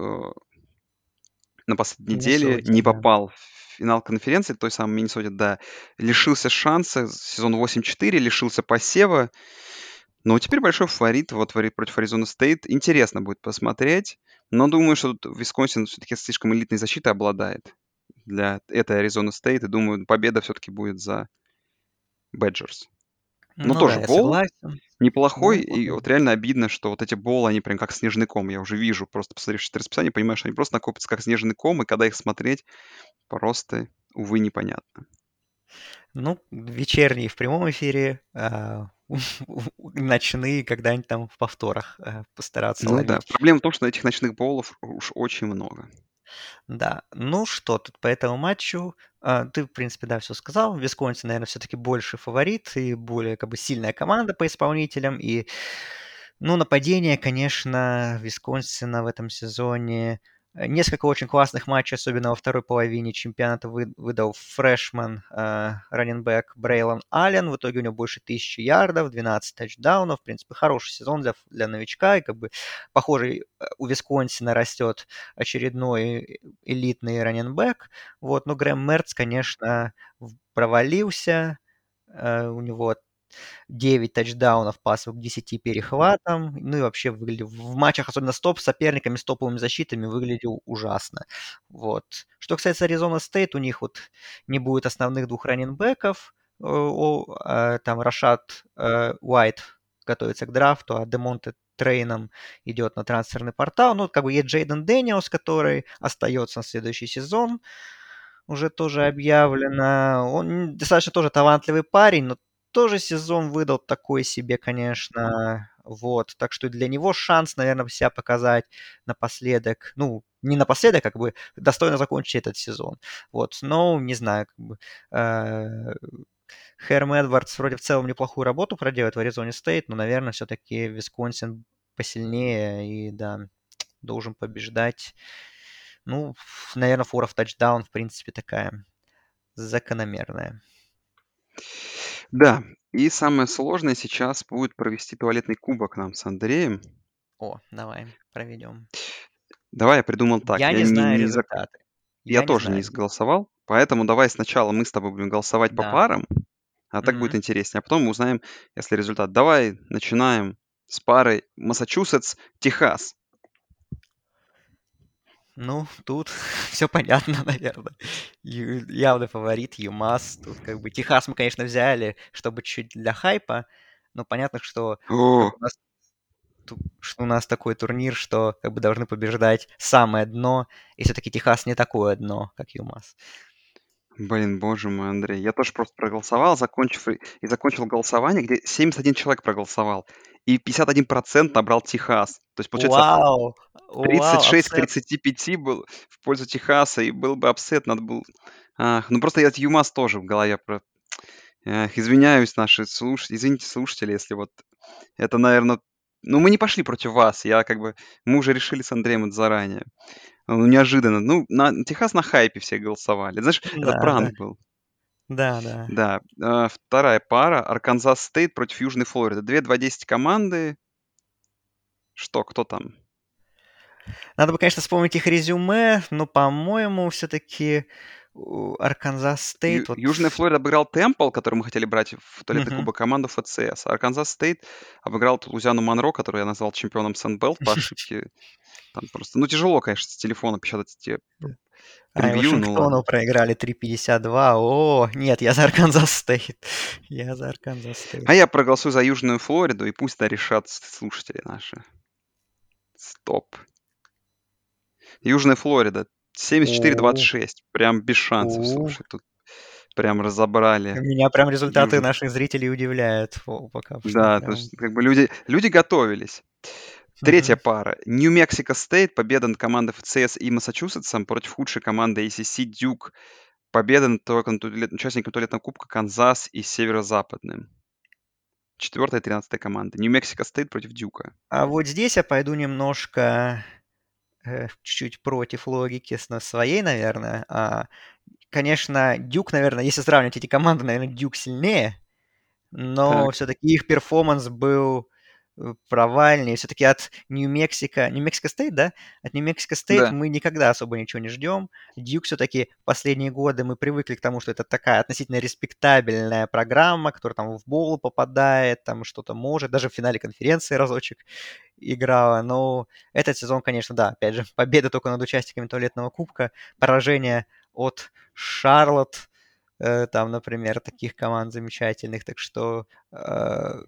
на последней неделе, не да. попал в финал конференции, той самой Миннесоте, да, лишился шанса, сезон 8-4, лишился посева, но теперь большой фаворит вот против Аризона Стейт. Интересно будет посмотреть, но думаю, что тут Висконсин все-таки слишком элитной защитой обладает для этой Аризона Стейт, и думаю, победа все-таки будет за Бэджерс. Ну, ну тоже да, бол неплохой, ну, и вот реально обидно, что вот эти болы, они прям как снежный ком. Я уже вижу, просто посмотрев это расписание, понимаешь, что они просто накопятся как снежный ком, и когда их смотреть, просто, увы, непонятно. Ну, вечерние в прямом эфире, а, ночные когда-нибудь там в повторах а, постараться Ну да, проблема в том, что этих ночных боулов уж очень много. Да, ну что тут по этому матчу? А, ты, в принципе, да, все сказал. Висконсин, наверное, все-таки больше фаворит и более как бы сильная команда по исполнителям. И, ну, нападение, конечно, Висконсина в этом сезоне несколько очень классных матчей, особенно во второй половине чемпионата, выдал фрешман э, раненбэк Брейлон Аллен. В итоге у него больше тысячи ярдов, 12 тачдаунов. В принципе, хороший сезон для, для новичка. И как бы, похоже, э, у Висконсина растет очередной элитный running back. Вот, но Грэм Мерц, конечно, провалился. У него 9 тачдаунов, пасов к 10 перехватам. Ну и вообще выглядел в матчах, особенно с топ-соперниками, с топовыми защитами, выглядел ужасно. Вот. Что касается Аризона Стейт, у них вот не будет основных двух running back ов. А, там Рашад э, Уайт готовится к драфту, а Демонте Трейнам идет на трансферный портал. Ну, как бы есть Джейден Дэниелс, который остается на следующий сезон уже тоже объявлено. Он достаточно тоже талантливый парень, но тоже сезон выдал такой себе, конечно. Вот, так что для него шанс, наверное, себя показать напоследок. Ну, не напоследок, как бы достойно закончить этот сезон. Вот, но не знаю, как бы, э, Хэрм Эдвардс вроде в целом неплохую работу проделает в Аризоне Стейт, но, наверное, все-таки Висконсин посильнее и, да, должен побеждать. Ну, наверное, фора в тачдаун, в принципе, такая закономерная. Да, и самое сложное сейчас будет провести туалетный кубок нам с Андреем. О, давай, проведем. Давай я придумал так. Я, не знаю не результаты. Я, я тоже не голосовал, поэтому давай сначала мы с тобой будем голосовать да. по парам, а так mm-hmm. будет интереснее. А потом мы узнаем, если результат. Давай начинаем с пары Массачусетс-Техас. Ну, тут все понятно, наверное. Ю, явный фаворит ЮМАС. Тут как бы Техас мы, конечно, взяли, чтобы чуть для хайпа, но понятно, что у нас, что у нас такой турнир, что как бы должны побеждать самое дно, и все-таки Техас не такое дно, как ЮМАС. Блин, боже мой, Андрей. Я тоже просто проголосовал, закончив и закончил голосование, где 71 человек проголосовал и 51% набрал Техас. То есть, получается, Вау! 36 к 35 был в пользу Техаса, и был бы upset, надо было... Ах, ну просто я ЮМАС тоже в голове про... Эх, извиняюсь, наши слушатели, извините, слушатели, если вот это, наверное... Ну, мы не пошли против вас, я как бы... Мы уже решили с Андреем это заранее. Ну, неожиданно. Ну, на Техас на хайпе все голосовали. Знаешь, это пранк был. Да, да. Да, а, вторая пара. Арканзас Стейт против Южной Флориды. Две 2-10 команды. Что, кто там? Надо бы, конечно, вспомнить их резюме, но, по-моему, все-таки Арканзас Стейт... вот... Южная Флорида обыграл Темпл, который мы хотели брать в туалетный uh-huh. кубок, команду ФЦС. Арканзас Стейт обыграл Лузиану Монро, которую я назвал чемпионом Сан-Белт по ошибке. Там просто... Ну, тяжело, конечно, с телефона печатать эти а, и Вашингтону ну, проиграли 3.52. О, нет, я за Арканзас Стейт. Я за Арканзас Стейт. А я проголосую за Южную Флориду, и пусть да решат слушатели наши. Стоп. Южная Флорида. 74-26. Прям без шансов, слушай. Тут прям разобрали. Меня прям результаты Южный. наших зрителей удивляют. Пока да, прям... то есть, как бы люди, люди готовились. Третья пара. Нью-Мексико Стейт, победа над командой ФЦС и Массачусетсом против худшей команды ACC Дюк. Победа над участником туалетного кубка Канзас и Северо-Западным. Четвертая и тринадцатая команда. Нью-Мексико Стейт против Дюка. А вот здесь я пойду немножко чуть-чуть против логики своей, наверное. А, конечно, Дюк, наверное, если сравнивать эти команды, наверное, Дюк сильнее. Но все-таки их performance был Провальнее. Все-таки от Нью-Мексико, Нью-Мексико Стейт, да? От Нью-Мексико Стейт да. мы никогда особо ничего не ждем. Дьюк все-таки последние годы мы привыкли к тому, что это такая относительно респектабельная программа, которая там в bowl попадает, там что-то может, даже в финале конференции разочек играла. Но этот сезон, конечно, да, опять же, победа только над участниками туалетного кубка, поражение от Шарлотт, э, там, например, таких команд замечательных. Так что э,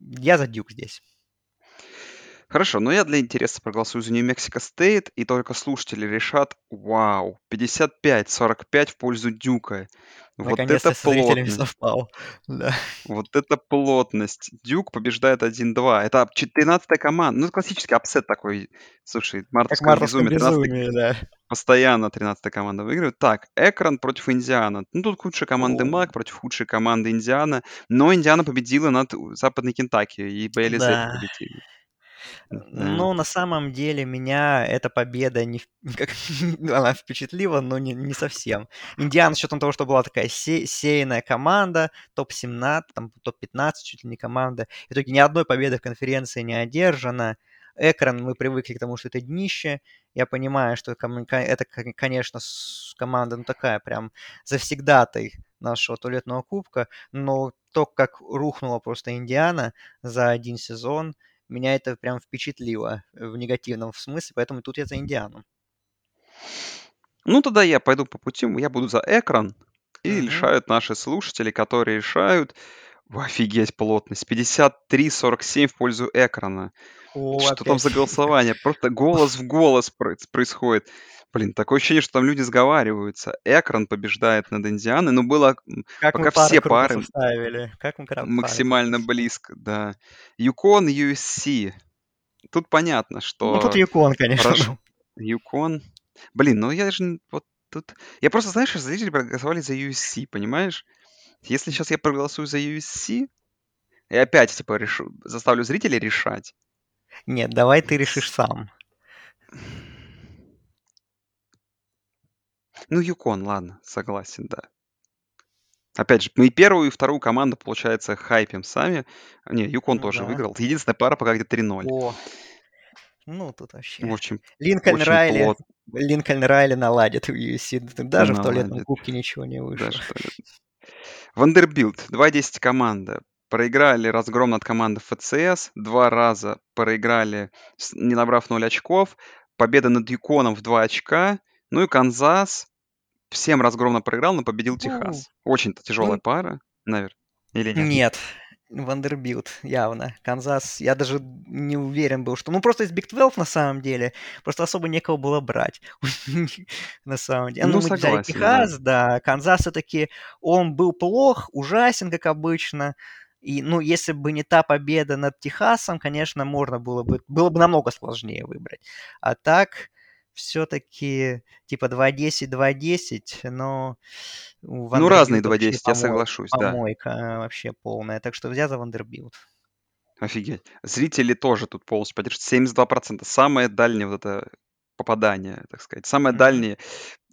я за Дюк здесь. Хорошо, но я для интереса проголосую за Нью-Мексико Стейт, и только слушатели решат, вау, 55-45 в пользу Дюка. Вот это плотность. совпал. Да. Вот это плотность. Дюк побеждает 1-2. Это 14 команда. Ну, классический upset такой. Слушай, мартовское безумие. безумие да. Постоянно 13 команда выигрывает. Так, Экран против Индиана. Ну, тут худшая команда Мак против худшей команды Индиана. Но Индиана победила над Западной Кентаки. И БЛЗ да. победили. Ну, на самом деле меня эта победа не, как, она впечатлила, но не, не совсем. Индиана с учетом того, что была такая се, сеянная команда, топ-17, там топ-15 чуть ли не команда, в итоге ни одной победы в конференции не одержана. Экран, мы привыкли к тому, что это днище. Я понимаю, что это, конечно, команда ну, такая прям завсегдатой нашего туалетного кубка, но то, как рухнула просто Индиана за один сезон – меня это прям впечатлило в негативном смысле, поэтому тут я за Индиану. Ну, тогда я пойду по пути, я буду за экран, и mm-hmm. решают наши слушатели, которые решают, офигеть, плотность, 53-47 в пользу экрана. О, Что опять. там за голосование? Просто голос в голос происходит. Блин, такое ощущение, что там люди сговариваются. Экран побеждает над Индианой, но было как пока все пары Как мы максимально пары близко, да. Юкон, USC. Тут понятно, что... Ну, тут Юкон, конечно. Юкон. Блин, ну я же вот тут... Я просто, знаешь, зрители проголосовали за USC, понимаешь? Если сейчас я проголосую за USC, и опять, типа, решу, заставлю зрителей решать. Нет, давай ты решишь сам. Ну, Юкон, ладно, согласен, да. Опять же, мы и первую, и вторую команду, получается, хайпим сами. Не, Юкон Ну тоже да. выиграл. Единственная пара пока где 3-0. О, ну тут вообще. Очень, Линкольн очень Райли, плотно Линкольн Райли наладит в UFC. Даже в туалетном наладит. кубке ничего не вышло. Даже. Вандербилд, 2-10 команда. Проиграли разгром над командой ФЦС. Два раза проиграли, не набрав 0 очков. Победа над Юконом в 2 очка. Ну и Канзас всем разгромно проиграл, но победил Техас. Очень-то тяжелая ну, пара, наверное. Или нет? Нет, Вандербилд, явно. Канзас, я даже не уверен был, что... Ну, просто из Big 12 на самом деле, просто особо некого было брать. на самом деле. Ну, Ну, мы взяли согласен, да. Техас, да. Канзас все-таки, он был плох, ужасен, как обычно. И, ну, если бы не та победа над Техасом, конечно, можно было бы... Было бы намного сложнее выбрать. А так, все-таки, типа, 2-10, 2-10, но... Ну, разные Вандербилда вообще 2-10, я соглашусь, да. Помойка вообще полная. Так что я за Вандербилд. Офигеть. Зрители тоже тут полностью поддерживают. 72%. Самое дальнее вот это попадание, так сказать. Дальний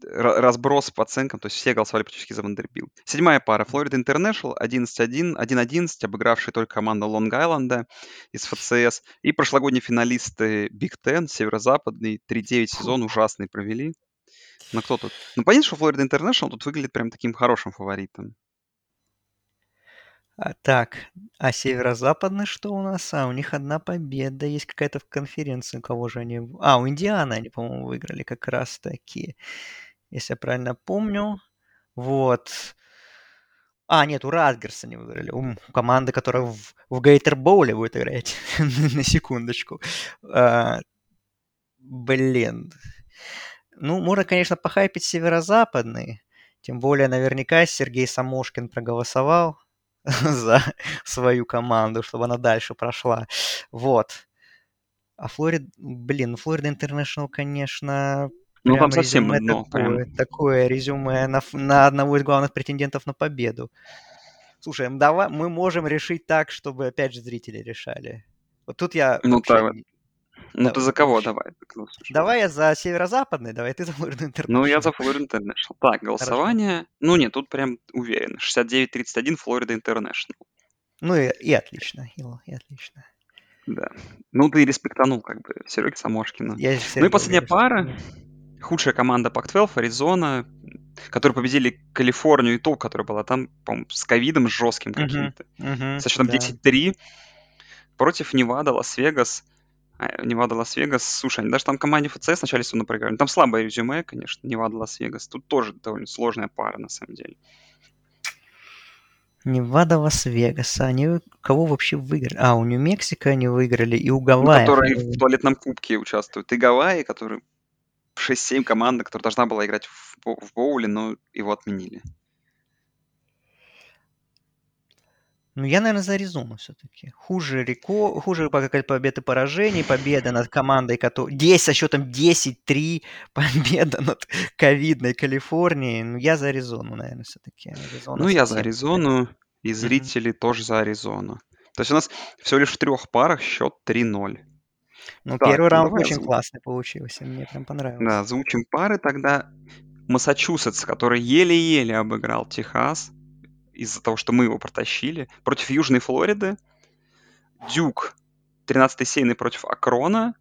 ра- разброс по оценкам. То есть все голосовали практически за Вандербилд. Седьмая пара. Флорида Интернешнл 11-1, 1-11, обыгравшая только команду Лонг-Айленда из ФЦС. И прошлогодние финалисты Big Ten, северо-западный, 3-9 сезон ужасный провели. Но кто тут? Ну, понятно, что Флорида Интернешнл тут выглядит прям таким хорошим фаворитом. А, так, а северо-западный что у нас? А, у них одна победа есть какая-то в конференции. У кого же они? А, у Индианы они, по-моему, выиграли как раз таки. Если я правильно помню. Вот. А, нет, у Радгерса они выиграли. У команды, которая в, в Гейтер Боуле будет играть. На секундочку. А, Блин. Ну, можно, конечно, похайпить северо-западный. Тем более, наверняка Сергей Самошкин проголосовал за свою команду, чтобы она дальше прошла. Вот. А Флорид... Блин, Флорида Интернешнл, конечно, Ну, прям там совсем резюме дно. Прям. такое, такое резюме на, на одного из главных претендентов на победу. Слушай, давай, мы можем решить так, чтобы опять же зрители решали. Вот тут я Ну, вообще... так Ну, ты за кого давай? Давай я за северо-западный, давай ты за Флориду Ну, я Интернешнл. за Флорида Интернешнл. Так, голосование. Ну, нет, тут прям уверен. 69-31 Флорида Интернешнл. Ну и, и отлично, Ил, и отлично. Да. Ну, ты респектанул, как бы, Сереги Самошкина. Я Ну и последняя пара. Худшая команда Пак-12, Аризона, которые победили Калифорнию и ту, которая была там, по-моему, с ковидом жестким каким-то. мгм, Со счетом да. 10-3 против Невада, Лас-Вегас. А, Невада, Лас-Вегас. Слушай, они даже там команде ФЦС вначале сезона проиграли. Там слабое резюме, конечно, Невада, Лас-Вегас. Тут тоже довольно сложная пара, на самом деле. Невада, Лас-Вегас. Они кого вообще выиграли? А, у Нью-Мексико они выиграли, и у Ну, Гавайев. которые они в туалетном кубке участвуют. И Гавайи, которые 6-7 команда, которая должна была играть в, в боуле, но его отменили. Ну, я, наверное, за Аризону все-таки. Хуже Реко, хуже по какой-то победы и поражений, победа над командой, которая... 10 со счетом 10-3, победа над ковидной Калифорнией. Ну, я за Аризону, наверное, все-таки. Аризона Ну, я за. Аризону, и зрители тоже за Аризону. То есть у нас всего лишь в трех парах счет 3-0. Ну, Так, первый ну раунд очень озвучим. классный получился, мне прям понравился. Да, озвучим пары тогда. Массачусетс, который еле-еле обыграл Техас из-за того, что мы его протащили, против Южной Флориды. Дюк 13-й сеяный против Акрона.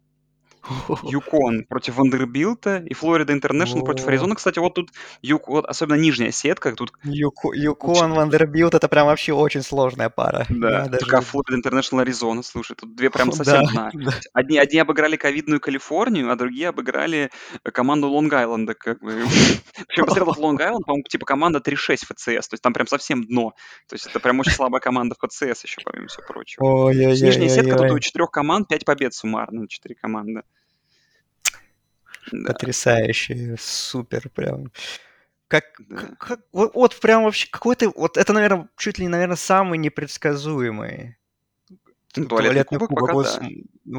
Юкон против Вандербилта и Флорида Интернешнл против. Аризоны. Кстати, вот тут Юк, вот особенно нижняя сетка, тут Юко- Юкон, Вандербилт, это прям вообще очень сложная пара. Да, даже... Флорида Интернешнл Аризона, слушай, тут две прям совсем да. Одни, одни обыграли ковидную Калифорнию, а другие обыграли э, команду Лонг-Айленда, как бы. Причем посмотрел Лонг-Айленд, по-моему, типа команда 3-6 ФЦС, то есть там прям совсем дно. То есть это прям очень слабая команда ФЦС еще, помимо всего прочего. Нижняя сетка, тут у четырех команд 5 побед суммарно, четыре команды. Да, Потрясающе, супер, прям. Как, да. как, вот, вот прям вообще какой-то, вот это, наверное, чуть ли, наверное, самый непредсказуемый Ну, туалетный, туалетный кубок, кубок, пока вот да.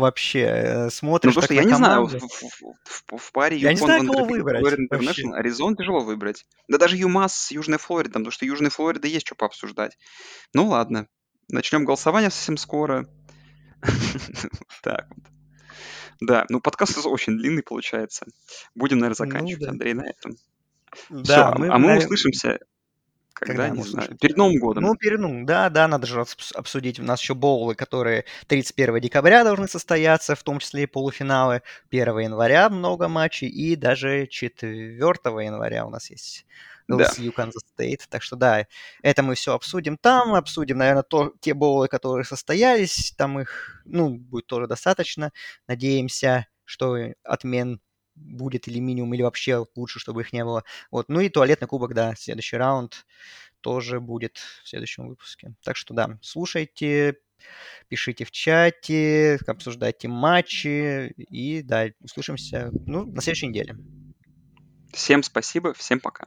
вообще э, Ну, смотришь просто так я не знаю, в, в- в- в паре Я не знаю, кого выбрать Флорида. Интернешнл, Аризон тяжело выбрать. Да даже ЮМАС с Южной Флориды, потому что Южной Флориды есть что пообсуждать. Ну ладно, начнем голосование совсем скоро. Так вот. Да, ну подкаст очень длинный получается. Будем, наверное, Ну заканчивать, да. Андрей, на этом. Все, Да, а мы, а мы наверное, услышимся, когда, когда не знаю, перед Новым годом. Ну, перед, ну, да, да, надо же обс- обсудить. У нас еще боулы, которые 31 декабря должны состояться, в том числе и полуфиналы. 1 января много матчей, и даже 4 января у нас есть Да. LSU Kansas State. Так что да, это мы все обсудим там, обсудим, наверное, то, те боулы, которые состоялись, там их, ну, будет тоже достаточно. Надеемся, что отмен будет или минимум, или вообще лучше, чтобы их не было. Вот. Ну и туалетный кубок, да, следующий раунд тоже будет в следующем выпуске. Так что да, слушайте, пишите в чате, обсуждайте матчи и да, услышимся ну, на следующей неделе. Всем спасибо, всем пока.